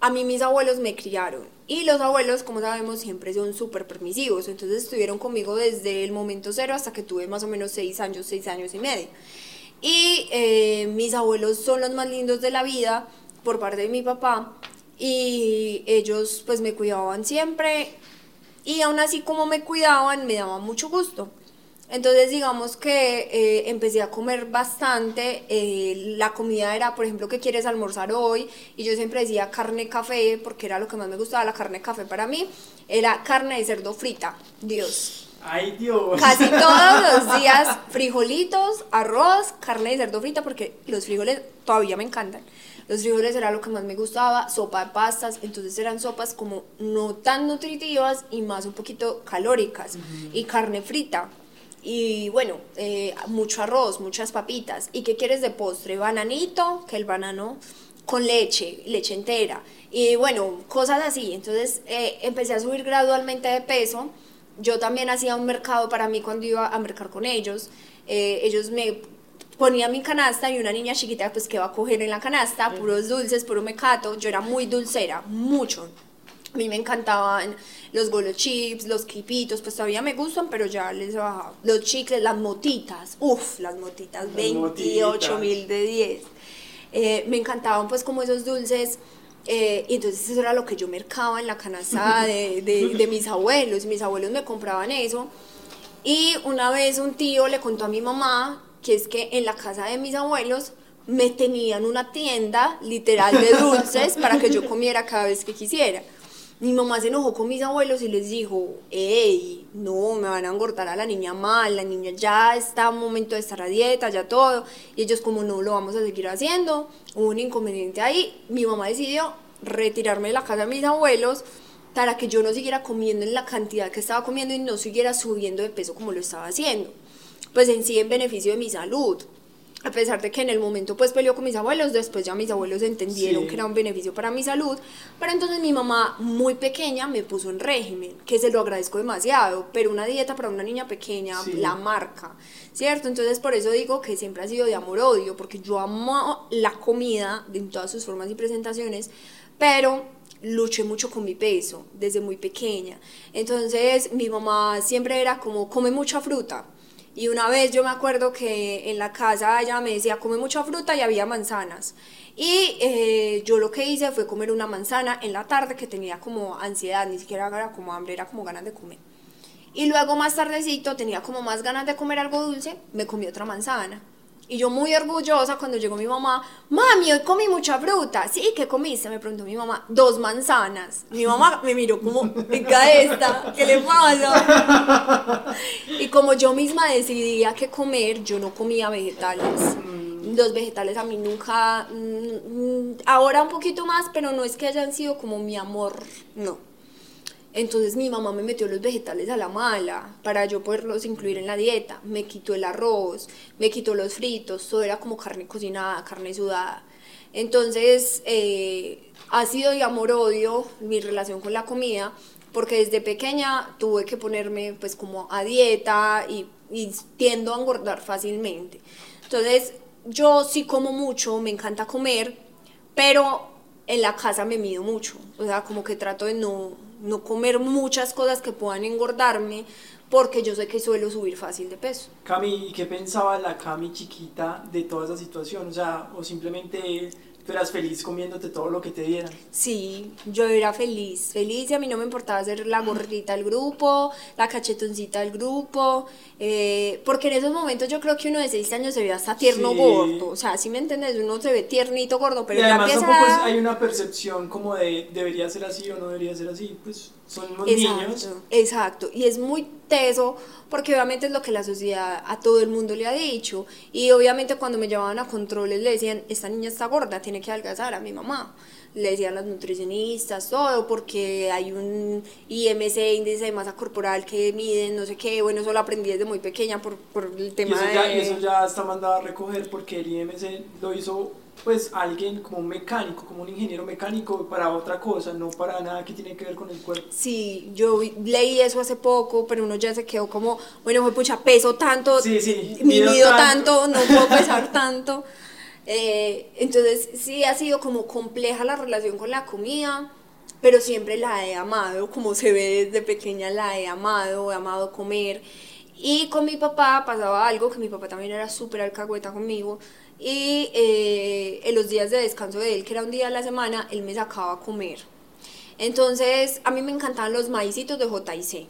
a mí mis abuelos me criaron y los abuelos, como sabemos, siempre son súper permisivos. Entonces estuvieron conmigo desde el momento cero hasta que tuve más o menos seis años, seis años y medio. Y eh, mis abuelos son los más lindos de la vida por parte de mi papá. Y ellos pues me cuidaban siempre. Y aún así como me cuidaban, me daba mucho gusto. Entonces digamos que eh, empecé a comer bastante, eh, la comida era, por ejemplo, ¿qué quieres almorzar hoy? Y yo siempre decía carne café, porque era lo que más me gustaba, la carne café para mí, era carne de cerdo frita, Dios. Ay Dios. Casi *laughs* todos los días frijolitos, arroz, carne de cerdo frita, porque los frijoles todavía me encantan. Los frijoles era lo que más me gustaba, sopa de pastas, entonces eran sopas como no tan nutritivas y más un poquito calóricas. Y carne frita, y bueno, eh, mucho arroz, muchas papitas. ¿Y qué quieres de postre? Bananito, que el banano con leche, leche entera. Y bueno, cosas así. Entonces eh, empecé a subir gradualmente de peso. Yo también hacía un mercado para mí cuando iba a mercar con ellos. Eh, ellos me ponían mi canasta y una niña chiquita pues que va a coger en la canasta, puros dulces, puro mecato. Yo era muy dulcera, mucho. A mí me encantaban los golo chips, los quipitos, pues todavía me gustan, pero ya les he bajado. Los chicles, las motitas, uff, las motitas, 28 mil de 10. Eh, me encantaban pues como esos dulces. Eh, y entonces eso era lo que yo mercaba en la canasta *laughs* de, de, de mis abuelos. Mis abuelos me compraban eso. Y una vez un tío le contó a mi mamá que es que en la casa de mis abuelos me tenían una tienda literal de dulces *laughs* para que yo comiera cada vez que quisiera. Mi mamá se enojó con mis abuelos y les dijo, hey, no, me van a engordar a la niña mal, la niña ya está a momento de estar a dieta, ya todo. Y ellos como no lo vamos a seguir haciendo, hubo un inconveniente ahí. Mi mamá decidió retirarme de la casa de mis abuelos para que yo no siguiera comiendo en la cantidad que estaba comiendo y no siguiera subiendo de peso como lo estaba haciendo. Pues en sí en beneficio de mi salud a pesar de que en el momento pues peleó con mis abuelos, después ya mis abuelos entendieron que era un beneficio para mi salud, pero entonces mi mamá muy pequeña me puso en régimen, que se lo agradezco demasiado, pero una dieta para una niña pequeña la marca, ¿cierto? Entonces por eso digo que siempre ha sido de amor-odio, porque yo amo la comida en todas sus formas y presentaciones, pero luché mucho con mi peso desde muy pequeña. Entonces mi mamá siempre era como, come mucha fruta y una vez yo me acuerdo que en la casa ella me decía, come mucha fruta y había manzanas. Y eh, yo lo que hice fue comer una manzana en la tarde que tenía como ansiedad, ni siquiera era como hambre, era como ganas de comer. Y luego más tardecito tenía como más ganas de comer algo dulce, me comí otra manzana. Y yo muy orgullosa cuando llegó mi mamá, mami, hoy comí mucha fruta. Sí, ¿qué comiste? Me preguntó mi mamá, dos manzanas. Mi mamá me miró como, venga esta, ¿qué le pasa? Y como yo misma decidía qué comer, yo no comía vegetales. Los vegetales a mí nunca, mm, mm, ahora un poquito más, pero no es que hayan sido como mi amor, no. Entonces mi mamá me metió los vegetales a la mala para yo poderlos incluir en la dieta. Me quitó el arroz, me quitó los fritos, todo era como carne cocinada, carne sudada. Entonces eh, ha sido de amor-odio mi relación con la comida porque desde pequeña tuve que ponerme pues como a dieta y, y tiendo a engordar fácilmente. Entonces yo sí como mucho, me encanta comer, pero en la casa me mido mucho. O sea, como que trato de no no comer muchas cosas que puedan engordarme porque yo sé que suelo subir fácil de peso. Cami, ¿y qué pensaba la Cami chiquita de toda esa situación? O sea, o simplemente tú eras feliz comiéndote todo lo que te dieran. Sí, yo era feliz, feliz y a mí no me importaba ser la gordita del grupo, la cachetoncita del grupo, eh, porque en esos momentos yo creo que uno de 6 años se ve hasta tierno Sí. gordo, o sea, si me entiendes, uno se ve tiernito gordo, pero y además empieza tampoco es- hay una percepción como de debería ser así o no debería ser así, pues son unos Exacto, niños. exacto. Y es muy teso porque obviamente es lo que la sociedad a todo el mundo le ha dicho. Y obviamente cuando me llevaban a controles le decían, esta niña está gorda, tiene que adelgazar a mi mamá. Le decían las nutricionistas, todo, porque hay un IMC, índice de masa corporal, que miden, no sé qué. Bueno, eso lo aprendí desde muy pequeña por, por el Y tema eso, ya, de... y eso ya está mandado a recoger porque el IMC lo hizo pues alguien como un mecánico, como un ingeniero mecánico para otra cosa, no para nada que tiene que ver con el cuerpo. Sí, yo leí eso hace poco, pero uno ya se quedó como, bueno, fue pucha, peso tanto, Sí, sí, mi mido mido tanto. tanto, no puedo *laughs* pesar tanto. Eh, entonces, sí ha sido como compleja la relación con la comida, pero siempre la he amado, como se ve desde pequeña, la he amado, he amado comer. Y con mi papá pasaba algo, que mi papá también era súper alcahueta conmigo, y eh, en los días de descanso de él, que era un día a la semana, él me sacaba a comer. Entonces, a mí me encantaban los maicitos de JC.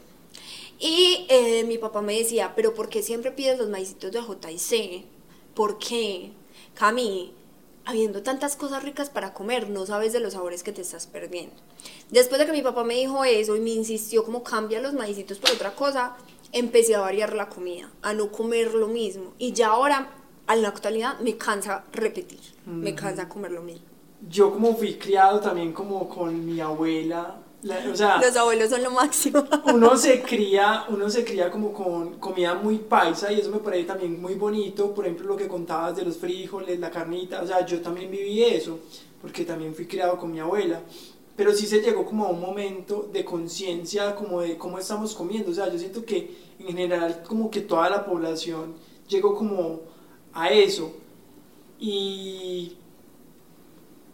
Y eh, mi papá me decía, pero ¿por qué siempre pides los maicitos de JC? ¿Por qué? Cami, habiendo tantas cosas ricas para comer, no sabes de los sabores que te estás perdiendo. Después de que mi papá me dijo eso y me insistió como cambia los maicitos por otra cosa, empecé a variar la comida, a no comer lo mismo. Y ya ahora, en la actualidad, me cansa repetir, me cansa comer lo mismo. Yo como fui criado también como con mi abuela, la- o sea, Los abuelos son lo máximo. uno se *laughs* cría, uno se cría como con comida muy paisa y eso me parece también muy bonito, por ejemplo lo que contabas de los frijoles, la carnita, o sea, yo también viví eso, porque también fui criado con mi abuela, pero sí se llegó como a un momento de conciencia como de cómo estamos comiendo, o sea, yo siento que en general como que toda la población llegó como a eso y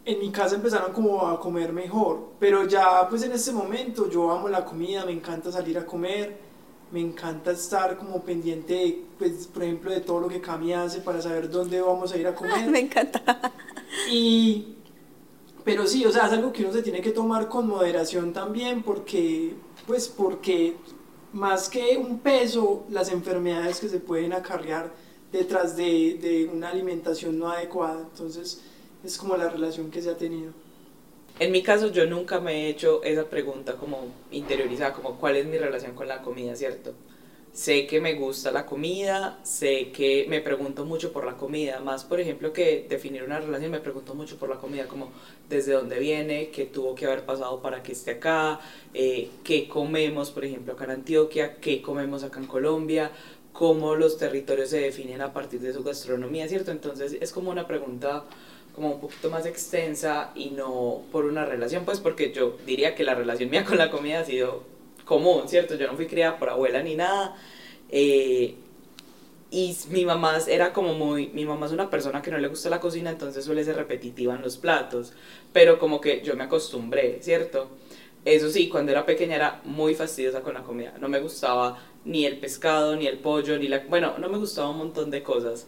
en mi casa empezaron como a comer mejor, pero ya pues en este momento yo amo la comida, me encanta salir a comer, me encanta estar como pendiente, de, pues por ejemplo, de todo lo que Cami hace para saber dónde vamos a ir a *laughs* comer. me encanta. Y, pero sí, o sea, es algo que uno se tiene que tomar con moderación también porque, pues porque más que un peso, las enfermedades que se pueden acarrear detrás de, de una alimentación no adecuada, entonces es como la relación que se ha tenido. En mi caso yo nunca me he hecho esa pregunta como interiorizada, como cuál es mi relación con la comida, ¿cierto? Sé que me gusta la comida, sé que me pregunto mucho por la comida, más por ejemplo que definir una relación, me pregunto mucho por la comida, como desde dónde viene, qué tuvo que haber pasado para que esté acá, eh, qué comemos por ejemplo acá en Antioquia, qué comemos acá en Colombia, cómo los territorios se definen a partir de su gastronomía, ¿cierto? Entonces es como una pregunta como un poquito más extensa y no por una relación, pues porque yo diría que la relación mía con la comida ha sido común, ¿cierto? Yo no fui criada por abuela ni nada. eh, y mi mamá era como muy, mi mamá es una persona que no le gusta la cocina, entonces suele ser repetitiva en los platos, pero como que yo me acostumbré, ¿cierto? Eso sí, cuando era pequeña era muy fastidiosa con la comida, no me gustaba ni el pescado, ni el pollo, ni la... Bueno, no me gustaba un montón de cosas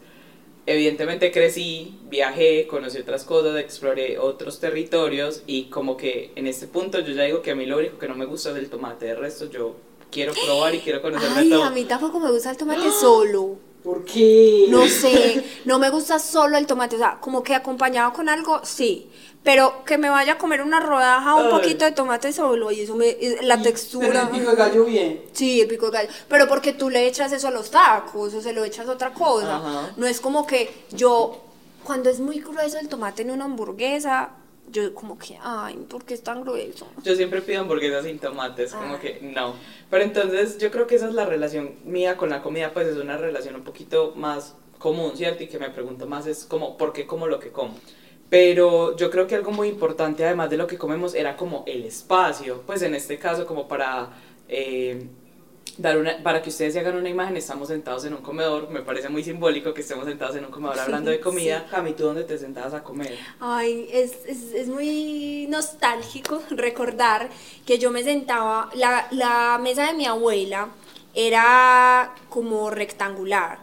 evidentemente crecí, viajé, conocí otras cosas, exploré otros territorios y como que en este punto yo ya digo que a mí lo único que no me gusta es el tomate, de resto yo quiero probar y quiero conocer Ay, todo. a mí tampoco me gusta el tomate solo. ¿Por qué? No sé, no me gusta solo el tomate, o sea, como que acompañado con algo, sí. Pero que me vaya a comer una rodaja, un poquito de tomate solo y eso me. y La Y- textura. Pero el pico de gallo bien. Sí, el pico de gallo. Pero porque tú le echas eso a los tacos o se lo echas a otra cosa. Ajá. No es como que yo, cuando es muy grueso el tomate en una hamburguesa, yo como que, ay, ¿por qué es tan grueso? Yo siempre pido hamburguesas sin tomates, como Ah. que no. Pero entonces yo creo que esa es la relación mía con la comida, pues es una relación un poquito más común, ¿cierto? Y que me pregunto más es como, ¿por qué como lo que como? Pero yo creo que algo muy importante, además de lo que comemos, era como el espacio. Pues en este caso, como para eh, dar una, para que ustedes se hagan una imagen, estamos sentados en un comedor. Me parece muy simbólico que estemos sentados en un comedor hablando de comida. Cami, ¿tú dónde te sentabas a comer? Ay, es, es, es muy nostálgico recordar que yo me sentaba, la, la mesa de mi abuela era como rectangular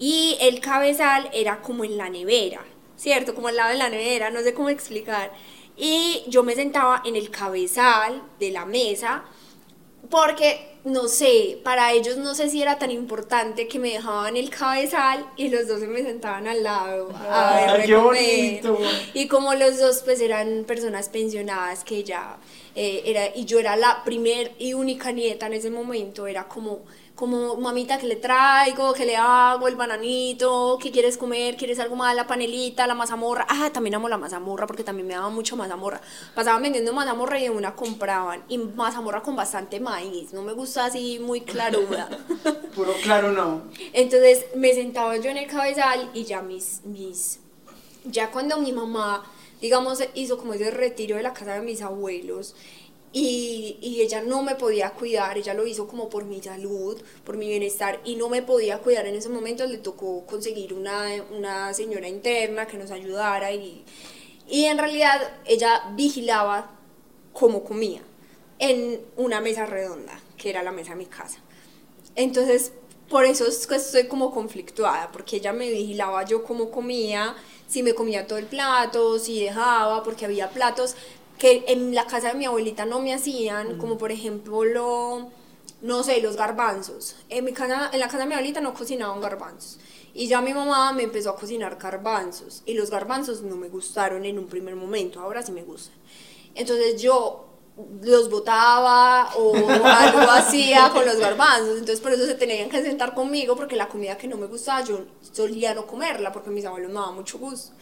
y el cabezal era como en la nevera. ¿Cierto? Como al lado de la nevera, no sé cómo explicar. Y yo me sentaba en el cabezal de la mesa porque, no sé, para ellos no sé si era tan importante que me dejaban el cabezal y los dos se me sentaban al lado a comer. bonito. Y como los dos pues eran personas pensionadas que ya eh, era, y yo era la primer y única nieta en ese momento, era como, como mamita que le traigo, que le hago el bananito, ¿qué quieres comer? ¿Quieres algo más? La panelita, la mazamorra. Ah, también amo la mazamorra porque también me daban mucho mazamorra. Pasaban vendiendo mazamorra y de una compraban. Y mazamorra con bastante maíz, no me gusta así muy claruda. *laughs* Puro claro no. Entonces me sentaba yo en el cabezal y ya mis, mis, ya cuando mi mamá, digamos, hizo como ese retiro de la casa de mis abuelos y, y ella no me podía cuidar, ella lo hizo como por mi salud, por mi bienestar y no me podía cuidar en ese momento, le tocó conseguir una, una señora interna que nos ayudara y, y en realidad ella vigilaba cómo comía en una mesa redonda, que era la mesa de mi casa. Entonces, por eso estoy como conflictuada, porque ella me vigilaba yo cómo comía, si me comía todo el plato, si dejaba, porque había platos que en la casa de mi abuelita no me hacían, como por ejemplo lo, no sé, los garbanzos. En, mi casa, en la casa de mi abuelita no cocinaban garbanzos. Y ya mi mamá me empezó a cocinar garbanzos. Y los garbanzos no me gustaron en un primer momento, ahora sí me gustan. Entonces yo los botaba o algo *laughs* hacía con los garbanzos. Entonces por eso se tenían que sentar conmigo porque la comida que no me gustaba yo solía no comerla porque mis abuelos me daban mucho gusto.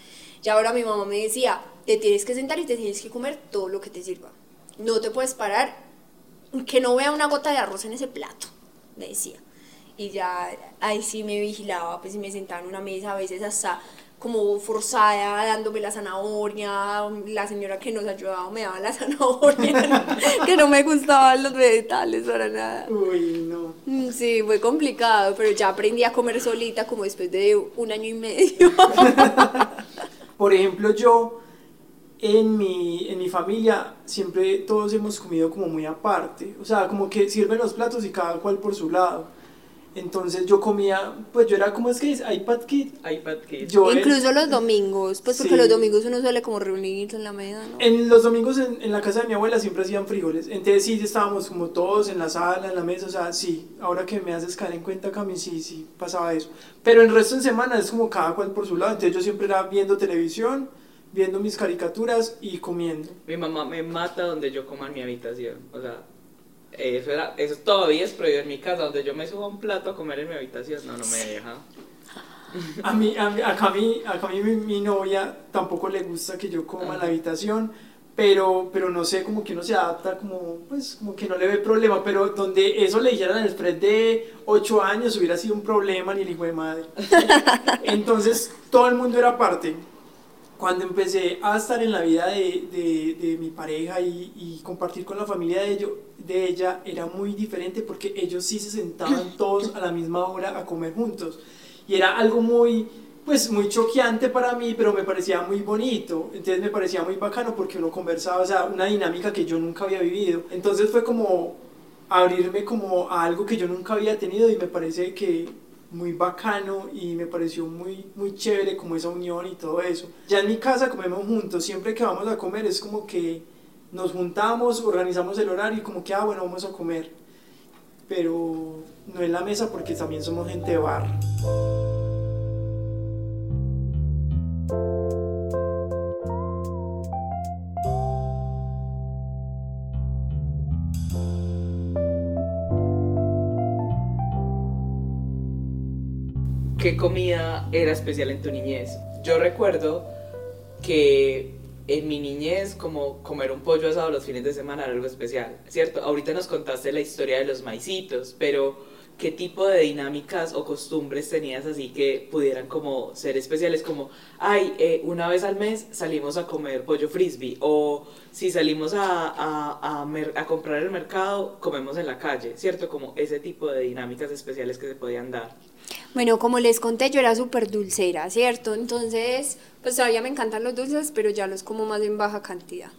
Y ahora mi mamá me decía, te tienes que sentar y te tienes que comer todo lo que te sirva. No te puedes parar, que no vea una gota de arroz en ese plato, me decía. Y ya ahí sí me vigilaba, pues y me sentaba en una mesa a veces hasta como forzada, dándome la zanahoria, la señora que nos ayudaba me daba la *laughs* zanahoria, que no me gustaban los vegetales para nada. Uy, no. Mm, Sí, fue complicado, pero ya aprendí a comer solita como después de un año y medio. *laughs* Por ejemplo, yo en mi, en mi familia siempre todos hemos comido como muy aparte. O sea, como que sirven los platos y cada cual por su lado. Entonces yo comía, pues yo era como es que dice, iPad Kid. iPad Kids. Yo Incluso los domingos, pues porque Sí. los domingos uno suele como reunirse en la mesa, ¿no? En los domingos en, en la casa de mi abuela siempre hacían frijoles. Entonces sí estábamos como todos en la sala, en la mesa. O sea, sí, ahora que me haces caer en cuenta, Cami, sí, sí, pasaba eso. Pero el resto en semana es como cada cual por su lado. Entonces yo siempre era viendo televisión, viendo mis caricaturas y comiendo. Mi mamá me mata donde yo coma en mi habitación. O sea, eso, era, eso todavía es prohibido en mi casa. Donde yo me subo a un plato a comer en mi habitación, no, no me deja. A mí, a, mí- a Cami, a Cami mi, mi novia tampoco le gusta que yo coma en la habitación, pero, pero no sé, como que uno se adapta, como, pues, como que no le ve problema, pero donde eso le dijeran al Fred de 8 años hubiera sido un problema, ni el hijo de madre. *laughs* Entonces, todo el mundo era parte. Cuando empecé a estar en la vida de, de, de mi pareja y, y compartir con la familia de, ello, de ella, era muy diferente porque ellos sí se sentaban *coughs* todos a la misma hora a comer juntos. Y era algo muy, pues, muy choqueante para mí, pero me parecía muy bonito. Entonces me parecía muy bacano porque uno conversaba, o sea, una dinámica que yo nunca había vivido. Entonces fue como abrirme como a algo que yo nunca había tenido y me parece que muy bacano y me pareció muy, muy chévere como esa unión y todo eso. Ya en mi casa comemos juntos, siempre que vamos a comer es como que nos juntamos, organizamos el horario y como que, ah, bueno, vamos a comer. Pero no en la mesa porque también somos gente de bar. ¿Qué comida era especial en tu niñez? Yo recuerdo que en mi niñez, como comer un pollo asado los fines de semana era algo especial, ¿cierto? Ahorita nos contaste la historia de los maicitos, pero ¿qué tipo de dinámicas o costumbres tenías así que pudieran como ser especiales? Como, ay, eh, una vez al mes salimos a comer pollo frisbee, o si salimos a, a, a comprar el mercado, comemos en la calle, ¿cierto? Como ese tipo de dinámicas especiales que se podían dar. Bueno, como les conté, yo era súper dulcera, ¿cierto? Entonces, pues todavía me encantan los dulces, pero ya los como más en baja cantidad.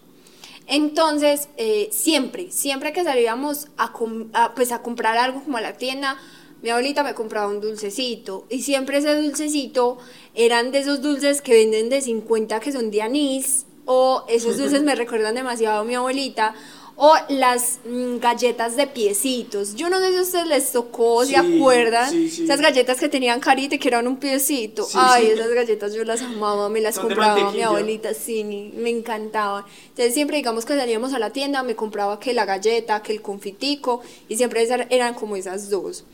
Entonces, eh, siempre, siempre que salíamos a, com- a, pues a comprar algo como a la tienda, mi abuelita me compraba un dulcecito y siempre ese dulcecito eran de esos dulces que venden de 50 que son de anís o esos dulces me *laughs* recuerdan demasiado a mi abuelita o las mm, galletas de piecitos. Yo no sé si a ustedes les tocó, Sí, ¿se acuerdan? sí, sí. Esas galletas que tenían carita y que eran un piecito. Ay, esas galletas yo las amaba, me las Son compraba mi abuelita, sí, me encantaban. Entonces siempre, digamos que salíamos a la tienda, me compraba que la galleta, que el confitico, y siempre esas eran como esas dos.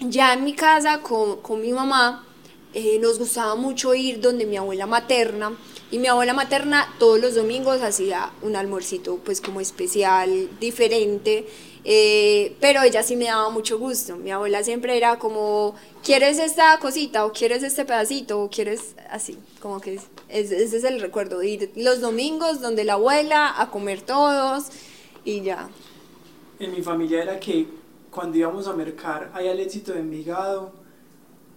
Ya en mi casa con, con mi mamá eh, nos gustaba mucho ir donde mi abuela materna y mi abuela materna todos los domingos hacía un almuercito pues como especial, diferente, eh, pero ella sí me daba mucho gusto. Mi abuela siempre era como, ¿quieres esta cosita o quieres este pedacito o quieres así? Como que es- ese es el recuerdo, ir los domingos donde la abuela a comer todos y ya. En mi familia era que cuando íbamos a mercar ahí al éxito de Envigado,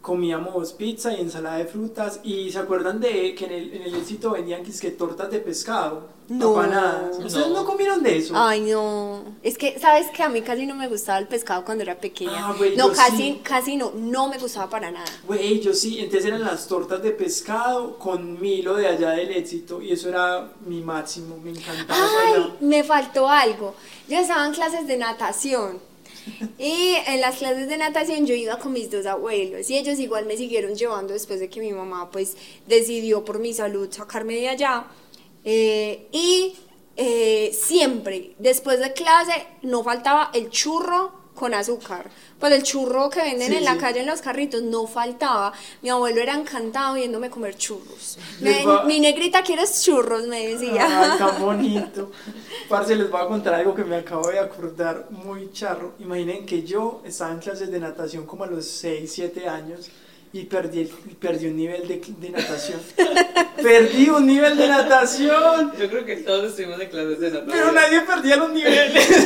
comíamos pizza y ensalada de frutas. Y se acuerdan de que en el, en el éxito vendían que, es que tortas de pescado, No. apanadas. ¿Ustedes no. No. comieron de eso? Ay, no. Es que, ¿sabes que A mí casi no me gustaba el pescado cuando era pequeña. Ah, no, yo casi, sí. casi no. No me gustaba para nada. Güey, yo sí, entonces eran las tortas de pescado con Milo de allá del éxito y eso era mi máximo, me encantaba. eso Ay, me faltó algo. Yo estaba en clases de natación. Y en las clases de natación yo iba con mis dos abuelos y ellos igual me siguieron llevando después de que mi mamá pues decidió por mi salud sacarme de allá. Eh, y eh, siempre, después de clase, no faltaba el churro con azúcar. Pues el churro que venden Sí, en la sí. calle en los carritos no faltaba. Mi abuelo era encantado viéndome comer churros. Les Me- va- mi negrita, ¿quieres churros? Me decía. Ay, tan *laughs* bonito. Parce, les voy a contar algo que me acabo de acordar muy charro. Imaginen que yo estaba en clases de natación como a los 6, 7 años y perdí, el- perdí un nivel de, de natación. *laughs* perdí un nivel de natación. Yo creo que todos estuvimos en clases de natación. Pero nadie perdía los niveles. *laughs*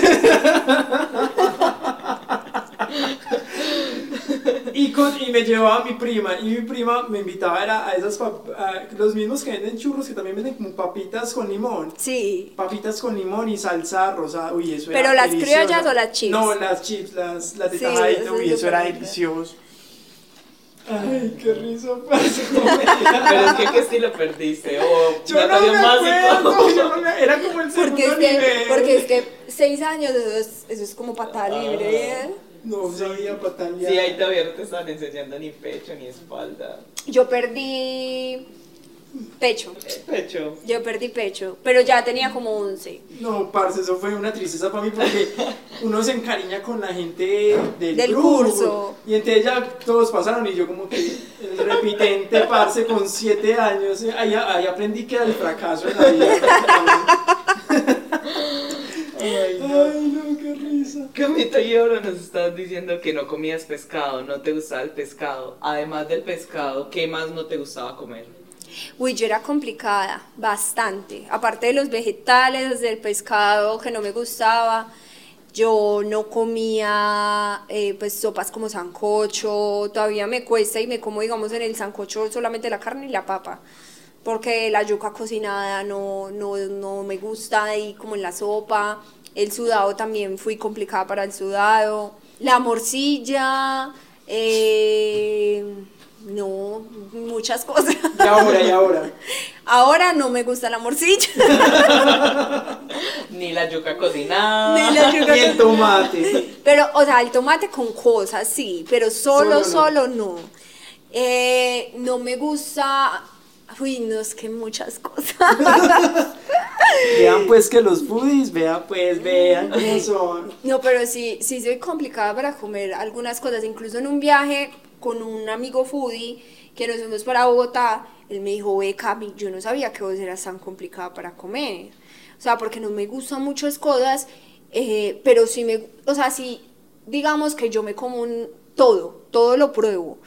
y, con, y me llevaba a mi prima. Y mi prima me invitaba era a esas a los mismos que venden churros, que también venden como papitas con limón. Sí. Papitas con limón y salsa rosada. Uy, eso ¿Pero era las delicioso. criollas o las chips? No, las chips, las, las de Sí, tajadito. eso Uy, es eso era delicioso. Ay, qué risa, parce. *laughs* Pero es que, ¿qué estilo perdiste? O Yo no me acuerdo, *laughs* yo no me- era como el segundo Porque es, que, nivel. porque es que seis años, eso es, eso es como patada libre. ¿eh? No sabía patalear. Sí, ahí todavía no te estaban enseñando ni pecho ni espalda. Yo perdí pecho. Eh, Pecho. Yo perdí pecho, pero ya tenía como 11. No, parce, eso fue una tristeza para mí porque *laughs* uno se encariña con la gente del, Del grupo. curso. Y entonces ya todos pasaron y yo como que el repitente, parce, con siete años, ahí, ahí aprendí que era el fracaso en la vida. *laughs* Ay, no. Ay, no, qué risa. Camita, y ahora nos estás diciendo que no comías pescado, no te gustaba el pescado. Además del pescado, ¿qué más no te gustaba comer? Uy, yo era complicada, bastante. Aparte de los vegetales, del pescado que no me gustaba, yo no comía eh, pues sopas como sancocho, todavía me cuesta y me como digamos en el sancocho solamente la carne y la papa, porque la yuca cocinada no, no, no me gusta y como en la sopa, el sudado también fui complicada para el sudado, la morcilla, eh, no, muchas cosas. Y ahora, y ahora. *laughs* Ahora no me gusta la morcilla. *laughs* *laughs* Ni la yuca cocinada. Ni la yuca Y el tomate. Pero, o sea, el tomate con cosas, sí, pero solo, Solo solo no. Eh, no me gusta. Uy, no, es que muchas cosas. *laughs* Vean pues que los foodies, vean pues, vean cómo son. No, pero sí, sí soy complicada para comer algunas cosas. Incluso en un viaje con un amigo foodie que nos fuimos para Bogotá, él me dijo, ve Cami, yo no sabía que vos eras tan complicada para comer. O sea, porque no me gustan muchas cosas, eh, pero sí me, o sea, sí, digamos que yo me como un, todo, todo lo pruebo,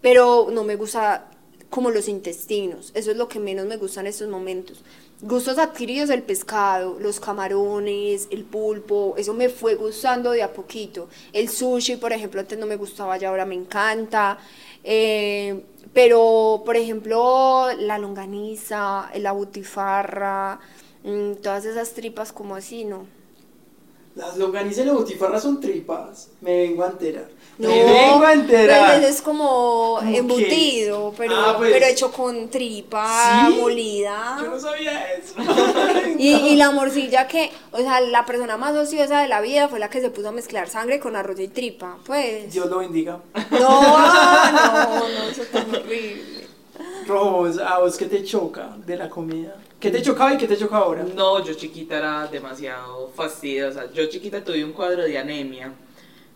pero no me gusta como los intestinos, eso es lo que menos me gusta en estos momentos. Gustos adquiridos, el pescado, los camarones, el pulpo, eso me fue gustando de a poquito. El sushi, por ejemplo, antes no me gustaba, ya ahora me encanta. Eh, pero, por ejemplo, la longaniza, la butifarra, mm, todas esas tripas como así, ¿no? Las longaniza y la butifarra son tripas. Me vengo a enterar. No, me vengo a enterar. pero es como ¿Cómo embutido, pero, Ah, pues- pero hecho con tripa ¿Sí? molida. Yo no sabía eso. *laughs* Y, y la morcilla que, o sea, la persona más ociosa de la vida fue la que se puso a mezclar sangre con arroz y tripa, pues. Dios lo bendiga. No, no, no, *laughs* eso es tan horrible. Rojos, ¿a vos qué te choca de la comida? ¿Qué te chocaba y qué te choca ahora? No, yo chiquita era demasiado fastidiosa. Yo chiquita tuve un cuadro de anemia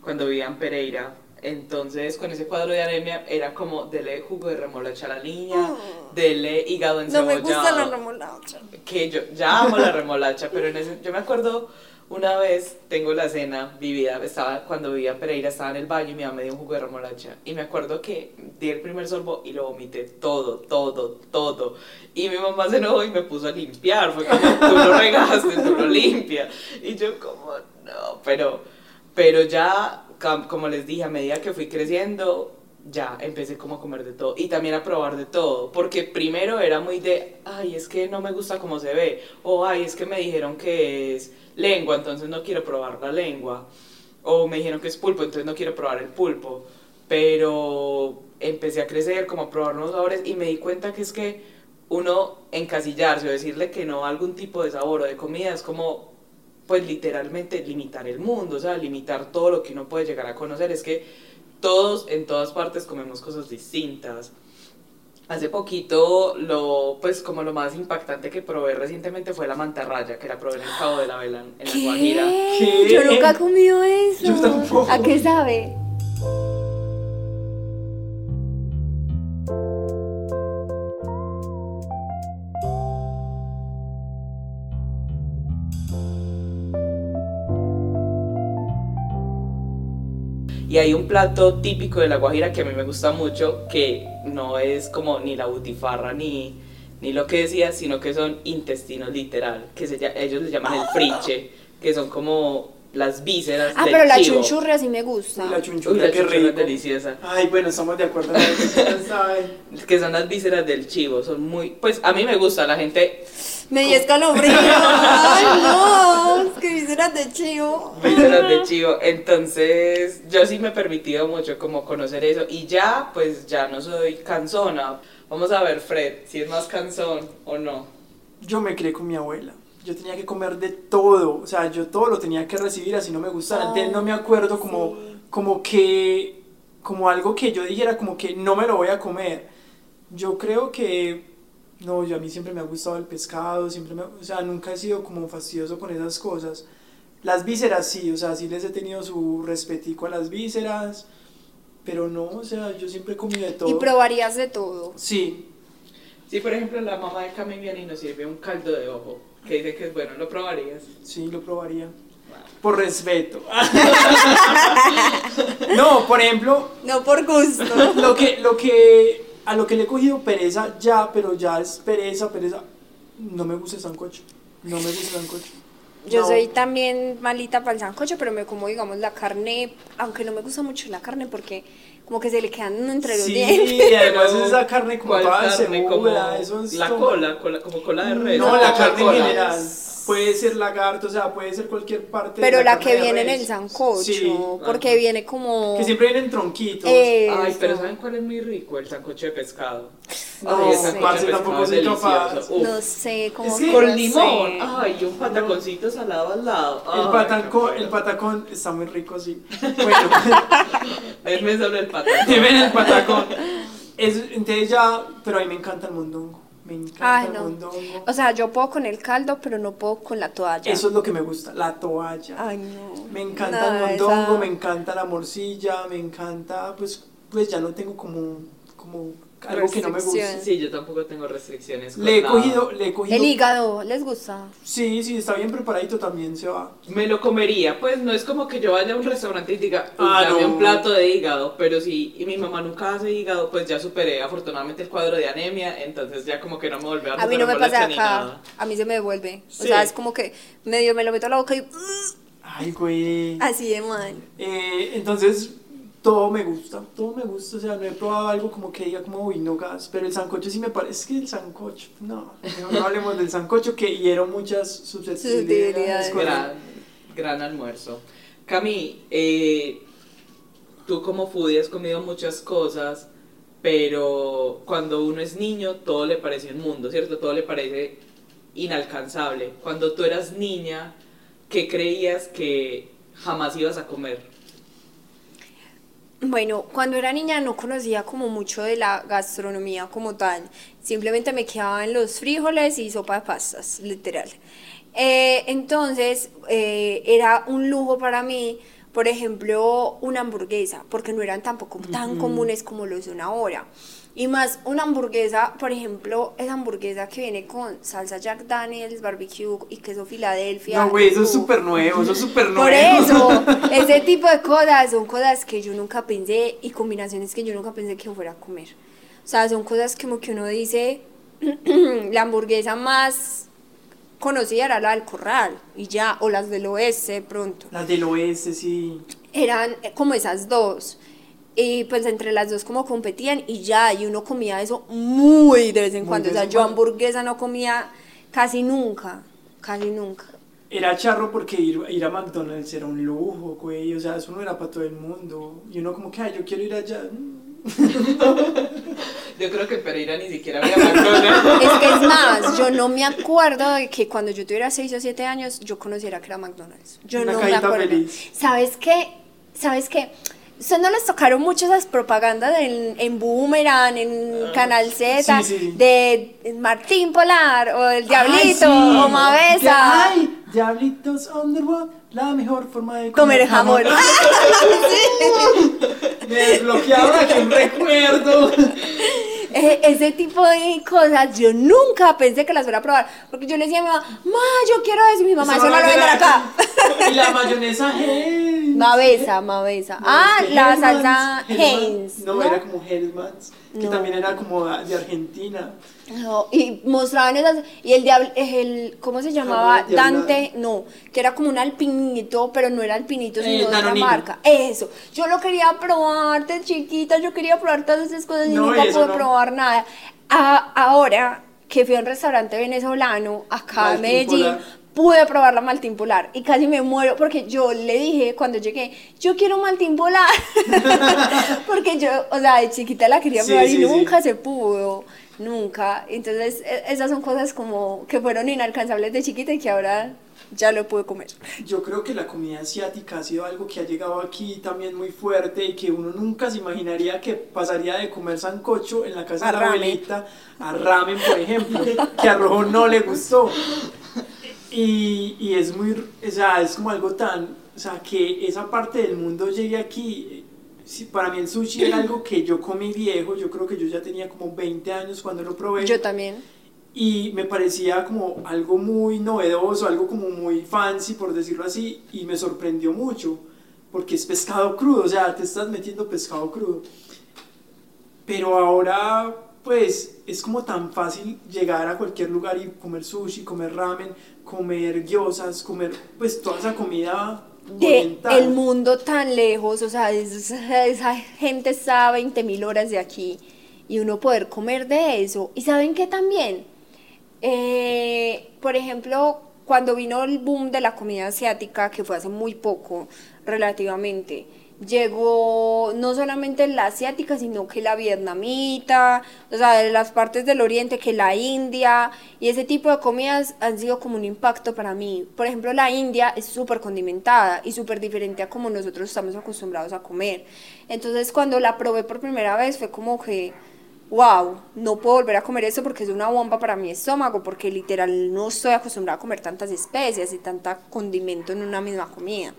cuando vivía en Pereira. Entonces, con ese cuadro de anemia era como dele jugo de remolacha a la niña, dele hígado No encebollado. me gusta la remolacha. que yo ya amo la remolacha, pero en ese, yo me acuerdo una vez, tengo la cena vivida, estaba, cuando vivía en Pereira, estaba en el baño y mi mamá me dio un jugo de remolacha. Y me acuerdo que di el primer sorbo y lo vomité todo, todo, todo. Y mi mamá se enojó y me puso a limpiar. Fue como, tú lo regaste, tú lo limpias. Y yo como, no, pero, pero ya, como les dije, a medida que fui creciendo, ya empecé como a comer de todo y también a probar de todo, porque primero era muy de, ay, es que no me gusta cómo se ve, o ay, es que me dijeron que es lengua, entonces no quiero probar la lengua, o me dijeron que es pulpo, entonces no quiero probar el pulpo, pero empecé a crecer, como a probar nuevos sabores y me di cuenta que es que uno encasillarse o decirle que no a algún tipo de sabor o de comida es como pues literalmente limitar el mundo, o sea, limitar todo lo que uno puede llegar a conocer. Es que todos en todas partes comemos cosas distintas. Hace poquito, lo, pues como lo más impactante que probé recientemente fue la mantarraya, que la probé en el Cabo de la Vela, en la Guajira. ¿Qué? Yo nunca he comido eso. Yo tampoco. ¿A qué sabe? Y hay un plato típico de la Guajira que a mí me gusta mucho, que no es como ni la butifarra ni, ni lo que decía, sino que son intestinos literal, que se, ellos le llaman el friche, que son como las vísceras Ah, del pero la chivo. chunchurria sí me gusta. La Uy, chunchurria, la qué chunchurria rico. es deliciosa. Ay, bueno, estamos de acuerdo. *laughs* Que son las vísceras del chivo, son muy... Pues a mí me gusta, la gente... Me di escalofrío. *laughs* Ay, no. Es que vísceras de chivo. Vísceras de chivo, entonces yo sí me he permitido mucho como conocer eso y ya, pues ya no soy cansona. Vamos a ver, Fred, si es más cansón o no. Yo me crié con mi abuela. Yo tenía que comer de todo. O sea, yo todo lo tenía que recibir así no me gustara. Entonces no me acuerdo como, como que, como algo que yo dijera como que no me lo voy a comer. Yo creo que, no, yo a mí siempre me ha gustado el pescado, siempre me, o sea, nunca he sido como fastidioso con esas cosas. Las vísceras sí, o sea, sí les he tenido su respetico a las vísceras, pero no, o sea, yo siempre he comido de todo. Y probarías de todo. Sí, Si por ejemplo la mamá de Cami viene y nos sirve un caldo de ojo, que dice que es bueno, ¿lo probarías? Sí, lo probaría. Por respeto. *laughs* no, por ejemplo, No por gusto. lo que, lo que, a lo que le he cogido pereza ya, pero ya es pereza, pereza. No me gusta el sancocho. No me gusta el sancocho. Yo No. soy también malita para el sancocho, pero me como, digamos, la carne, aunque no me gusta mucho la carne porque como que se le quedan entre los Sí, dientes. y además *laughs* Pero, esa carne como ¿cuál toda carne? Como segura, eso es la como- cola, cola, como cola de res. No, la carne en cola. general. Puede ser lagarto, o sea, puede ser cualquier parte. de Pero la que viene en el sancocho, Sí, porque viene como... que siempre vienen tronquitos. Ay, pero. ¿saben cuál es muy rico? El sancocho de pescado. No Ay, el sé. Parce, tampoco soy capaz. No sé, como... Es que- que Con no limón. sé. Ay, y un pataconcito salado al lado. El Ay, qué el patacón está muy rico, sí. Bueno, *laughs* Denme solo el patacón. Deben el patacón. Es, entonces ya, pero a mí me encanta el mondongo. Me encanta Ay, el no. mondongo. O sea, yo puedo con el caldo, pero no puedo con la toalla. Eso es lo que me gusta, la toalla. Ay, no. Me encanta Nada, el mondongo, esa- me encanta la morcilla, me encanta, pues, pues ya no tengo como, como algo que no me gusta. Sí, yo tampoco tengo restricciones. con Le he nada. cogido, le he cogido. El hígado, ¿les gusta? Sí, sí, está bien preparadito también se va. Me lo comería, pues no es como que yo vaya a un restaurante y diga, "Uy, Ah, dame no. un plato de hígado, pero si y mi mamá nunca hace hígado, pues ya superé afortunadamente el cuadro de anemia, entonces ya como que no me volvió a A mí no me pasa acá. nada. A mí se me devuelve. Sí. O sea, es como que medio me lo meto a la boca y... Ay, güey. Así de mal. Eh, entonces, todo me gusta, todo me gusta, o sea, no he probado algo como que diga como, uy, no gas, pero el sancocho sí me parece que el sancocho, no, no, hablemos del sancocho que hiero muchas susceptibilidades. Mira, Gran almuerzo. Cami, eh, tú como foodie has comido muchas cosas, pero cuando uno es niño todo le parece un mundo, ¿cierto? Todo le parece inalcanzable. Cuando tú eras niña, ¿qué creías que jamás ibas a comer? Bueno, cuando era niña no conocía como mucho de la gastronomía como tal. Simplemente me quedaban los frijoles y sopa de pastas, literal. Eh, entonces, eh, era un lujo para mí, por ejemplo, una hamburguesa, porque no eran tampoco tan comunes como lo son ahora. Y más una hamburguesa, por ejemplo, esa hamburguesa que viene con salsa Jack Daniels, barbecue y queso Filadelfia. No, güey, eso es súper nuevo, eso es súper nuevo. Por eso, *laughs* ese tipo de cosas son cosas que yo nunca pensé y combinaciones que yo nunca pensé que fuera a comer. O sea, son cosas como que uno dice, *clears throat* la hamburguesa más conocida era la del Corral y ya, o las del oeste pronto. Las del oeste, sí. Eran como esas dos. Y pues entre las dos como competían y ya, y uno comía eso muy de vez en Muy cuando. O sea, yo hamburguesa no comía casi nunca, casi nunca. Era charro porque ir, ir a McDonald's era un lujo, güey. O sea, eso no era para todo el mundo. Y uno como que, ay, yo quiero ir allá. *laughs* Yo creo que en Pereira ni siquiera había McDonald's. Es que es más, yo no me acuerdo de que cuando yo tuviera 6 o 7 años yo conociera que era McDonald's. Yo Una no me acuerdo. feliz. ¿Sabes qué? ¿Sabes qué? ¿Ustedes no les tocaron mucho esas propagandas en, en Boomerang, en Canal Z, sí, sí. de Martín Polar o el Ay, Diablito sí. o Mavesa? Ay, Diablitos on the road, la mejor forma de Comer jamón. *laughs* Me desbloqueaba aquí un recuerdo. Eh, ese tipo de cosas yo nunca pensé que las fuera a probar. Porque yo le decía a mi mamá, ma, yo quiero eso. Y mi mamá, eso no lo venden acá. *laughs* Y la mayonesa Heinz. Mavesa, Mavesa. No, ah, es que la salsa Heinz. No, era como Hellmann's, que No. también era como de Argentina. No, y mostraban esas, y el diablo, el, ¿cómo se llamaba? Dante, no, que era como un alpinito, pero no era alpinito, Eh, sino otra Danonino. marca. Eso, yo lo quería probar de chiquita, yo quería probar todas esas cosas y No, nunca pude no. probar nada. A- ahora que fui a un restaurante venezolano acá en Medellín, pude probar la Maltín Polar y casi me muero porque yo le dije cuando llegué, yo quiero Maltín Polar. *laughs* *laughs* porque yo, o sea, de chiquita la quería probar sí, y sí. nunca se pudo, nunca. Entonces, e- esas son cosas como que fueron inalcanzables de chiquita y que ahora ya lo pude comer. Yo creo que la comida asiática ha sido algo que ha llegado aquí también muy fuerte y que uno nunca se imaginaría que pasaría de comer sancocho en la casa A de la ramen. abuelita a ramen, por ejemplo, que a Rojo no le gustó. Y, y es muy, o sea, es como algo tan, o sea, que esa parte del mundo llegue aquí. Sí, para mí el sushi era algo que yo comí viejo, yo creo que yo ya tenía como 20 años cuando lo probé Yo también. y me parecía como algo muy novedoso, algo como muy fancy, por decirlo así, y me sorprendió mucho, porque es pescado crudo, o sea, te estás metiendo pescado crudo. Pero ahora, pues, es como tan fácil llegar a cualquier lugar y comer sushi, comer ramen, comer gyozas, comer, pues, toda esa comida De el mundo tan lejos, o sea, es- esa gente está a 20 mil horas de aquí y uno poder comer de eso. ¿Y saben qué también? Eh, por ejemplo, cuando vino el boom de la comida asiática, que fue hace muy poco relativamente, llegó no solamente la asiática, sino que la vietnamita, o sea, de las partes del oriente, que la India, y ese tipo de comidas han sido como un impacto para mí. Por ejemplo, la India es súper condimentada y súper diferente a como nosotros estamos acostumbrados a comer. Entonces, cuando la probé por primera vez, fue como que wow, no puedo volver a comer eso porque es una bomba para mi estómago, porque literal no estoy acostumbrada a comer tantas especias y tanta condimento en una misma comida.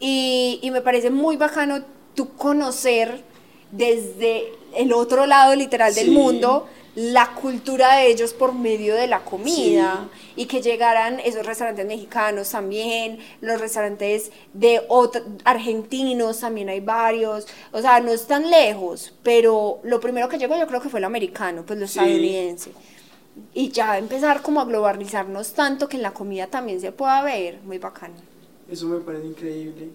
Y, y me parece muy bacano tú conocer desde el otro lado literal del mundo la cultura de ellos por medio de la comida y que llegaran esos restaurantes mexicanos también, los restaurantes de ot- argentinos también hay varios, o sea, no están lejos, pero lo primero que llegó yo creo que fue el americano, pues lo Sí. estadounidense. Y ya empezar como a globalizarnos tanto que en la comida también se pueda ver, muy bacano. Eso me parece increíble.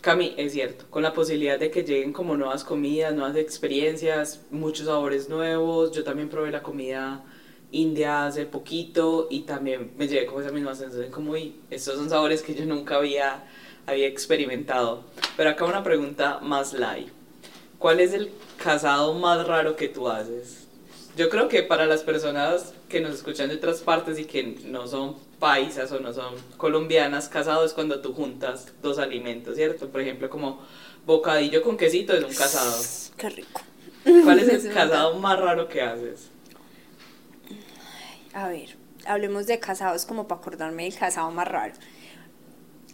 Cami, es cierto, con la posibilidad de que lleguen como nuevas comidas, nuevas experiencias, muchos sabores nuevos. Yo también probé la comida India hace poquito y también me llevé como esa misma sensación, como, uy, estos son sabores que yo nunca había, había experimentado. Pero acá una pregunta más light. ¿Cuál es el casado más raro que tú haces? Yo creo que para las personas que nos escuchan de otras partes y que no son paisas o no son colombianas, casado es cuando tú juntas dos alimentos, ¿cierto? Por ejemplo, como bocadillo con quesito es un casado. Qué rico. ¿Cuál es el *laughs* casado más raro que haces? A ver, hablemos de casados como para acordarme del casado más raro.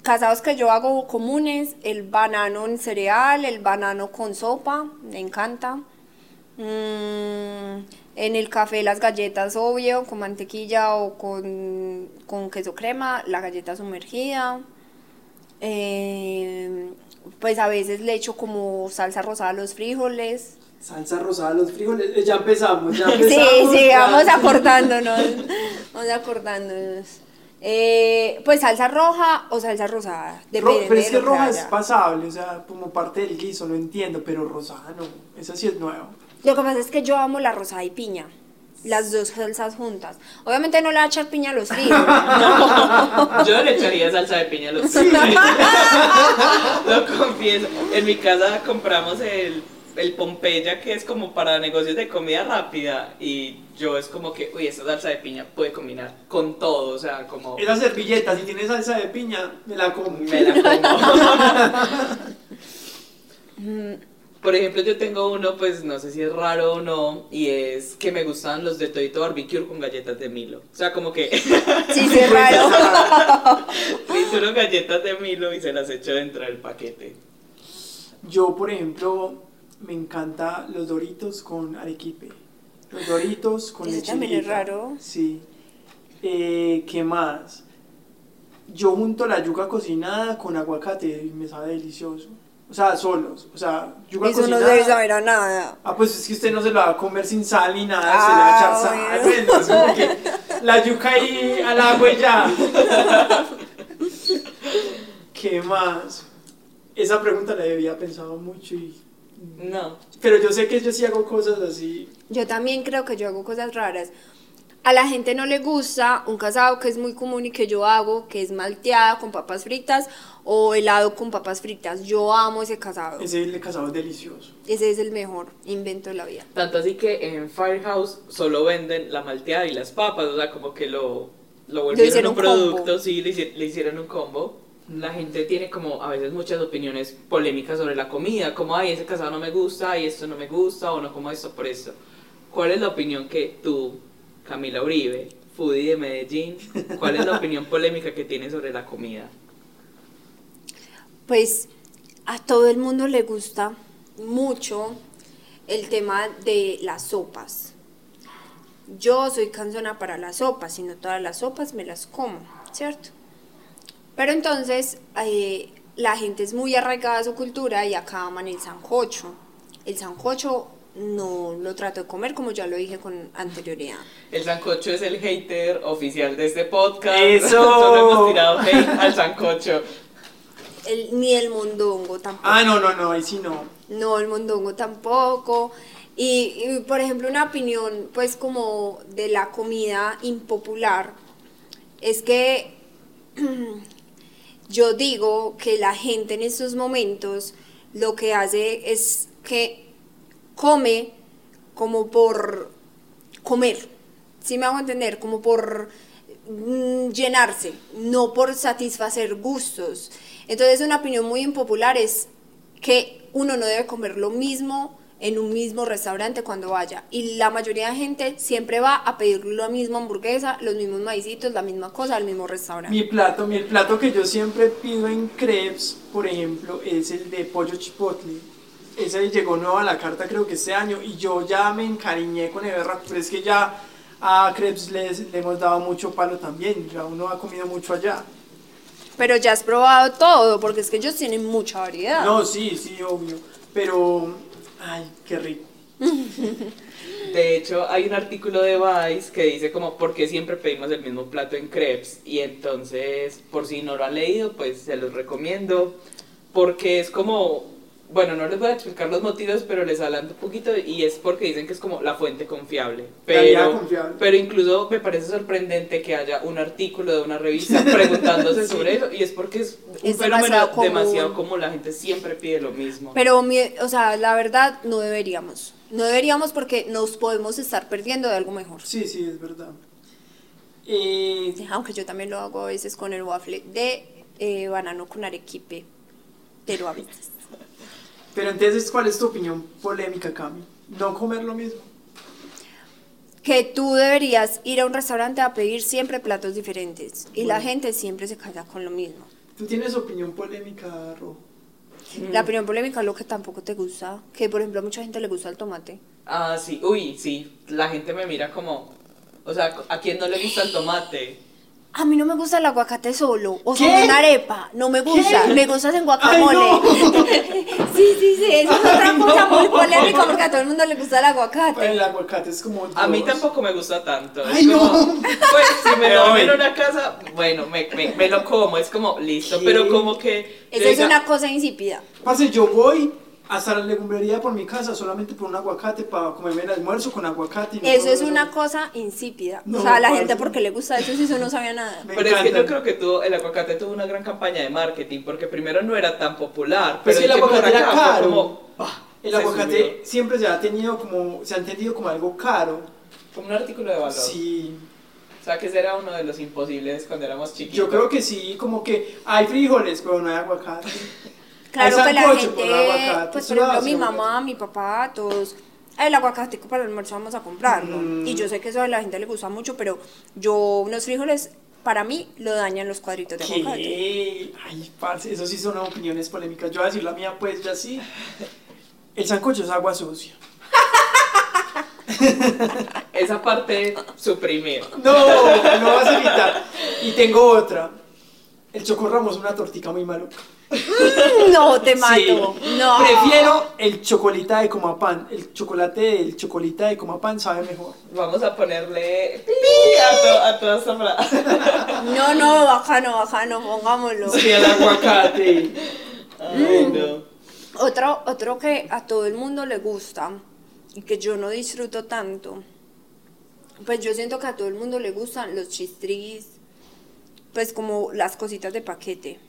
Casados que yo hago comunes, el banano en cereal, el banano con sopa, me encanta. Mm, en el café las galletas, obvio, con mantequilla o con, con queso crema, la galleta sumergida. Eh, pues a veces le echo como salsa rosada a los frijoles. Salsa rosada a los frijoles. Eh, Ya empezamos, ya *laughs* Sí, empezamos. sí, ya. vamos acordándonos. Vamos acordándonos. Eh, pues salsa roja o salsa rosada. Ro- pero es que roja es pasable, o sea, como parte del guiso, lo entiendo, pero rosada no. Eso sí es nuevo. Lo que pasa es que yo amo la rosada y piña. Las dos salsas juntas. Obviamente no le voy a echar piña a los frijoles. *laughs* Yo le echaría salsa de piña a los *laughs* Lo confieso. En mi casa compramos el, el Pompeya, que es como para negocios de comida rápida. Y yo es como que, uy, esta salsa de piña puede combinar con todo. O sea, como. Esa servilleta, si tiene salsa de piña, me la como. Me la como. *laughs* Por ejemplo, yo tengo uno, pues no sé si es raro o no, y es que me gustan los de Todito Barbecue con galletas de Milo. O sea, como que Sí, *laughs* sí, es raro. trituro galletas de Milo y se las echo dentro del paquete. Yo, por ejemplo, me encanta los doritos con arequipe. Los doritos con leche también es raro. Sí. Eh, ¿Qué más? Yo junto la yuca cocinada con aguacate y me sabe delicioso. O sea, solos. O sea, yuca Eso no cocinada. debe saber a nada. Ah, pues es que usted no se lo va a comer sin sal ni nada, Ah, se le va a echar sal. bueno. bueno, es como que la yuca ahí al agua y ya. *laughs* ¿Qué más? Esa pregunta la había pensado mucho y... No. Pero yo sé que yo sí hago cosas así. Yo también creo que yo hago cosas raras. A la gente no le gusta un casado que es muy común y que yo hago, que es malteada con papas fritas o helado con papas fritas. Yo amo ese casado. Ese el casado es delicioso. Ese es el mejor invento de la vida. Tanto así que en Firehouse solo venden la malteada y las papas, o sea, como que lo, lo volvieron un producto, combo. sí, le, le hicieron un combo. La gente tiene como a veces muchas opiniones polémicas sobre la comida, como, ay, ese casado no me gusta, ay, esto no me gusta, o no como esto por esto. ¿Cuál es la opinión que tú, Camila Uribe, foodie de Medellín, cuál es la *laughs* opinión polémica que tienes sobre la comida? Pues a todo el mundo le gusta mucho el tema de las sopas. Yo soy cansona para las sopas y no todas las sopas me las como, ¿cierto? Pero entonces eh, la gente es muy arraigada a su cultura y acá aman el sancocho. El sancocho no lo trato de comer como ya lo dije con anterioridad. El sancocho es el hater oficial de este podcast. *laughs* ¡Eso! Solo hemos tirado hate al sancocho. El- ni el mondongo tampoco. Ah, no, no, no, ahí sí no. No, el mondongo tampoco. Y, y, por ejemplo, una opinión, pues, como de la comida impopular, es que *clears throat* yo digo que la gente en estos momentos lo que hace es que come como por comer. ¿Sí me hago entender? Como por mm, llenarse, no por satisfacer gustos. Entonces, una opinión muy impopular es que uno no debe comer lo mismo en un mismo restaurante cuando vaya. Y la mayoría de gente siempre va a pedir la misma hamburguesa, los mismos maicitos, la misma cosa al mismo restaurante. Mi plato, mi, plato que yo siempre pido en crepes, por ejemplo, es el de pollo chipotle. Ese llegó nuevo a la carta creo que este año y yo ya me encariñé con el berraco, pero es que ya a crepes les, le hemos dado mucho palo también, ya uno ha comido mucho allá. Pero ya has probado todo, porque es que ellos tienen mucha variedad. No, sí, sí, obvio, pero, ay, qué rico. *laughs* De hecho, hay un artículo de Vice que dice como por qué siempre pedimos el mismo plato en crepes y entonces, por si no lo han leído, pues se los recomiendo porque es como bueno, no les voy a explicar los motivos, pero les adelanto un poquito y es porque dicen que es como la fuente confiable. Pero, confiable. pero incluso me parece sorprendente que haya un artículo de una revista *laughs* preguntándose sobre eso y es porque es un Es fenómeno demasiado común. demasiado común, la gente siempre pide lo mismo. Pero, mi- o sea, la verdad, no deberíamos. No deberíamos porque nos podemos estar perdiendo de algo mejor. Sí, sí, es verdad. Eh, Aunque yo también lo hago a veces con el waffle de eh, banano con arequipe. Pero a veces. Pero entonces, ¿cuál es tu opinión polémica, Cami? No comer lo mismo. Que tú deberías ir a un restaurante a pedir siempre platos diferentes. Y la gente siempre se calla con lo mismo. ¿Tú tienes opinión polémica, Ro? La opinión polémica es lo que tampoco te gusta. Que, por ejemplo, a mucha gente le gusta el tomate. Ah, sí, uy, sí, la gente me mira como, o sea, ¿a quién no le gusta el tomate? A mí no me gusta el aguacate solo. O ¿Qué? sea, una arepa. No me gusta. ¿Qué? Me gusta en guacamole. Ay, no. *laughs* sí, sí, sí. Eso es otra Ay, cosa no. muy polémica porque a todo el mundo le gusta el aguacate. El aguacate es como. A mí tampoco me gusta tanto. es Ay, no. como, Pues si me lo voy. en una casa, bueno, me, me, me lo como, es como listo, ¿Qué? pero como que... Esa es una cosa insípida. Parce, yo voy hasta la legumbrería por mi casa solamente por un aguacate para comerme el almuerzo con aguacate. y no Eso es una cosa insípida. No, o sea, a la gente porque le gusta eso, si eso no sabía nada. Me Pero es que encanta. yo creo que tuvo, el aguacate tuvo una gran campaña de marketing, porque primero no era tan popular, Pues pero el es que por aguacate era acá caro. como, Ah, el aguacate subió. siempre se ha tenido como. Se ha entendido como algo caro. como un artículo de valor. Sí. O sea, que ese era uno de los imposibles cuando éramos chiquitos. Yo creo que sí, como que hay frijoles, pero no hay aguacate. *laughs* Claro Hay que la gente, con aguacate, pues por lo ejemplo mi aguacate. mamá, mi papá, todos, el aguacate para el almuerzo vamos a comprarlo. Mm. Y yo sé que eso a la gente le gusta mucho, pero yo unos frijoles, para mí, lo dañan los cuadritos de aguacate. ¿Qué? Ay, parce, eso sí son opiniones polémicas. Yo voy a decir la mía, pues ya sí. El sancocho es agua sucia. *laughs* Esa parte suprimir. No, no vas a evitar. Y tengo otra. El chocorramo es una tortica muy maluca. *laughs* No, te mato. Sí. No. Prefiero el chocolate de Comapán. El chocolate del chocolate de Comapán sabe mejor. Vamos a ponerle pi a, to- a toda esta frase. *laughs* No, no, bajano, bajano, pongámoslo. Sí, el aguacate. Ay, no. Otro, otro que a todo el mundo le gusta y que yo no disfruto tanto, pues yo siento que a todo el mundo le gustan los chistris, pues como las cositas de paquete.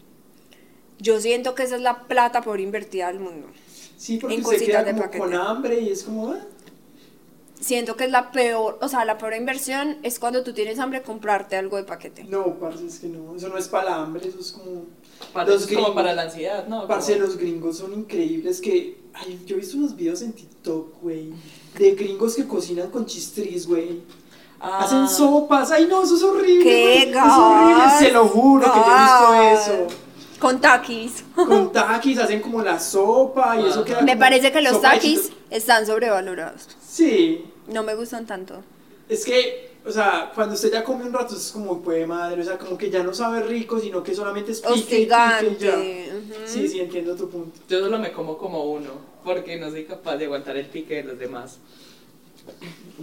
Yo siento que esa es la plata por invertida al mundo. Sí, porque En se queda de como paquete. con hambre y es como... ah. Siento que es la peor, o sea, la peor inversión es cuando tú tienes hambre comprarte algo de paquete. No, parce, es que no. Eso no es para el hambre, eso es como... Para, Los es como gringos. para la ansiedad, ¿no? Parce, Como- los gringos son increíbles que... Ay, yo he visto unos videos en TikTok, güey. De gringos que cocinan con chistris, güey. Ah, Hacen sopas. Ay, no, eso es horrible. ¡Qué güey. Es horrible, se lo juro que yo he visto eso. Con taquis. Con *laughs* taquis hacen como la sopa y eso queda Me parece que los taquis están sobrevalorados. Sí, No me gustan tanto. es que, o sea, cuando usted ya come un rato es como, pues madre, o sea, como que ya no sabe rico, sino que solamente es pique y pique ya. Sí, sí, entiendo tu punto. Yo solo me como como uno, porque no soy capaz de aguantar el pique de los demás.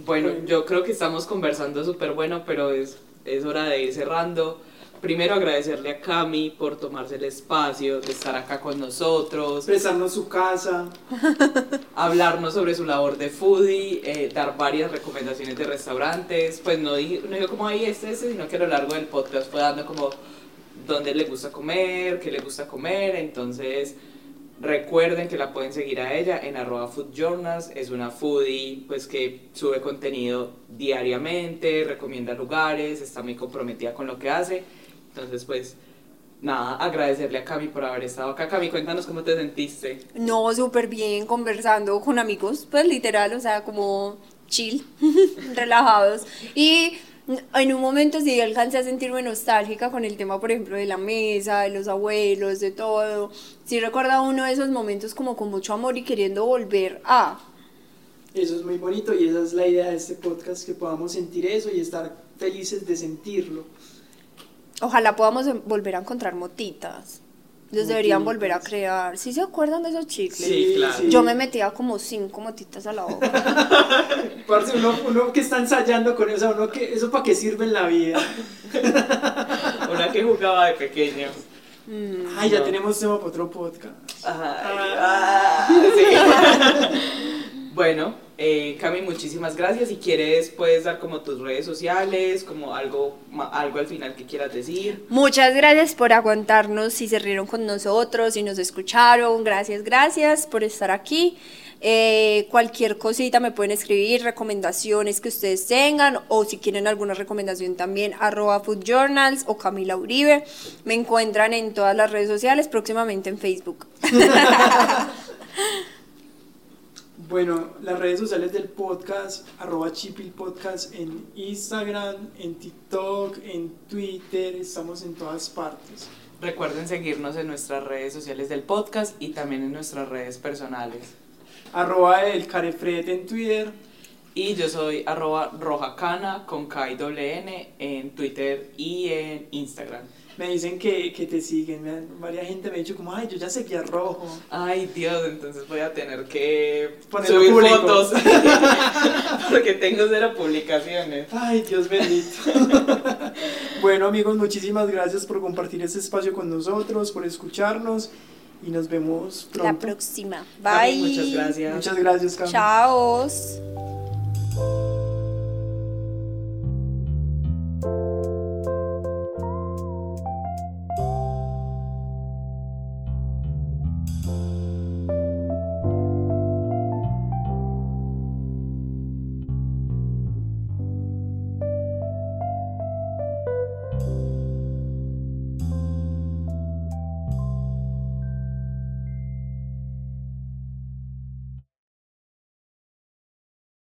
Bueno, Bueno. yo creo que estamos conversando súper bueno, pero es, es hora de ir cerrando. Primero agradecerle a Cami por tomarse el espacio de estar acá con nosotros, Prestarnos su casa. *laughs* hablarnos sobre su labor de foodie, eh, dar varias recomendaciones de restaurantes. Pues no dijo, no dijo como ahí este, este, sino que a lo largo del podcast fue dando como dónde le gusta comer, qué le gusta comer. Entonces, recuerden que la pueden seguir a ella en arroba food journals. Es una foodie pues que sube contenido diariamente, recomienda lugares, está muy comprometida con lo que hace. Entonces, pues... Nada, agradecerle a Cami por haber estado acá. Cami, cuéntanos cómo te sentiste. No, súper bien, conversando con amigos, pues literal, o sea, como chill, *laughs* relajados. Y en un momento sí alcancé a sentirme nostálgica con el tema, por ejemplo, de la mesa, de los abuelos, de todo. Sí recuerda uno de esos momentos como con mucho amor y queriendo volver a... Eso es muy bonito y esa es la idea de este podcast, que podamos sentir eso y estar felices de sentirlo. Ojalá podamos em- volver a encontrar motitas. Los deberían volver a crear. ¿Sí se acuerdan de esos chicles? Sí, claro. Yo me metía como cinco motitas a la boca. *laughs* Parce, uno, uno que está ensayando con eso, uno que, ¿eso para qué sirve en la vida? *laughs* Una que jugaba de pequeño. Mm. Ay, ya tenemos tema para otro podcast. Ay, ah, sí. *laughs* bueno, eh, Cami, muchísimas gracias. Si quieres, puedes dar como tus redes sociales, como algo, ma- algo al final que quieras decir. Muchas gracias por aguantarnos, si se rieron con nosotros, si nos escucharon. Gracias, gracias por estar aquí. Eh, cualquier cosita me pueden escribir, recomendaciones que ustedes tengan o si quieren alguna recomendación también, arroba Food Journals o Camila Uribe. Me encuentran en todas las redes sociales, próximamente en Facebook. *laughs* Bueno, las redes sociales del podcast, arroba Chipil Podcast en Instagram, en TikTok, en Twitter, estamos en todas partes. Recuerden seguirnos en nuestras redes sociales del podcast y también en nuestras redes personales. Arroba el Carefred en Twitter. Y yo soy arroba rojacana con K N en Twitter y en Instagram. Me dicen que, que te siguen, han- varias gente me ha dicho como, ay, yo ya seguía rojo. Ay Dios, entonces voy a tener que Ponerlo subir público. fotos *laughs* *laughs* porque tengo cero publicaciones. Ay, Dios bendito. *laughs* bueno, amigos, muchísimas gracias por compartir este espacio con nosotros, por escucharnos y nos vemos La pronto. próxima. Cami, Bye. muchas gracias. Muchas gracias, Cami. Chao.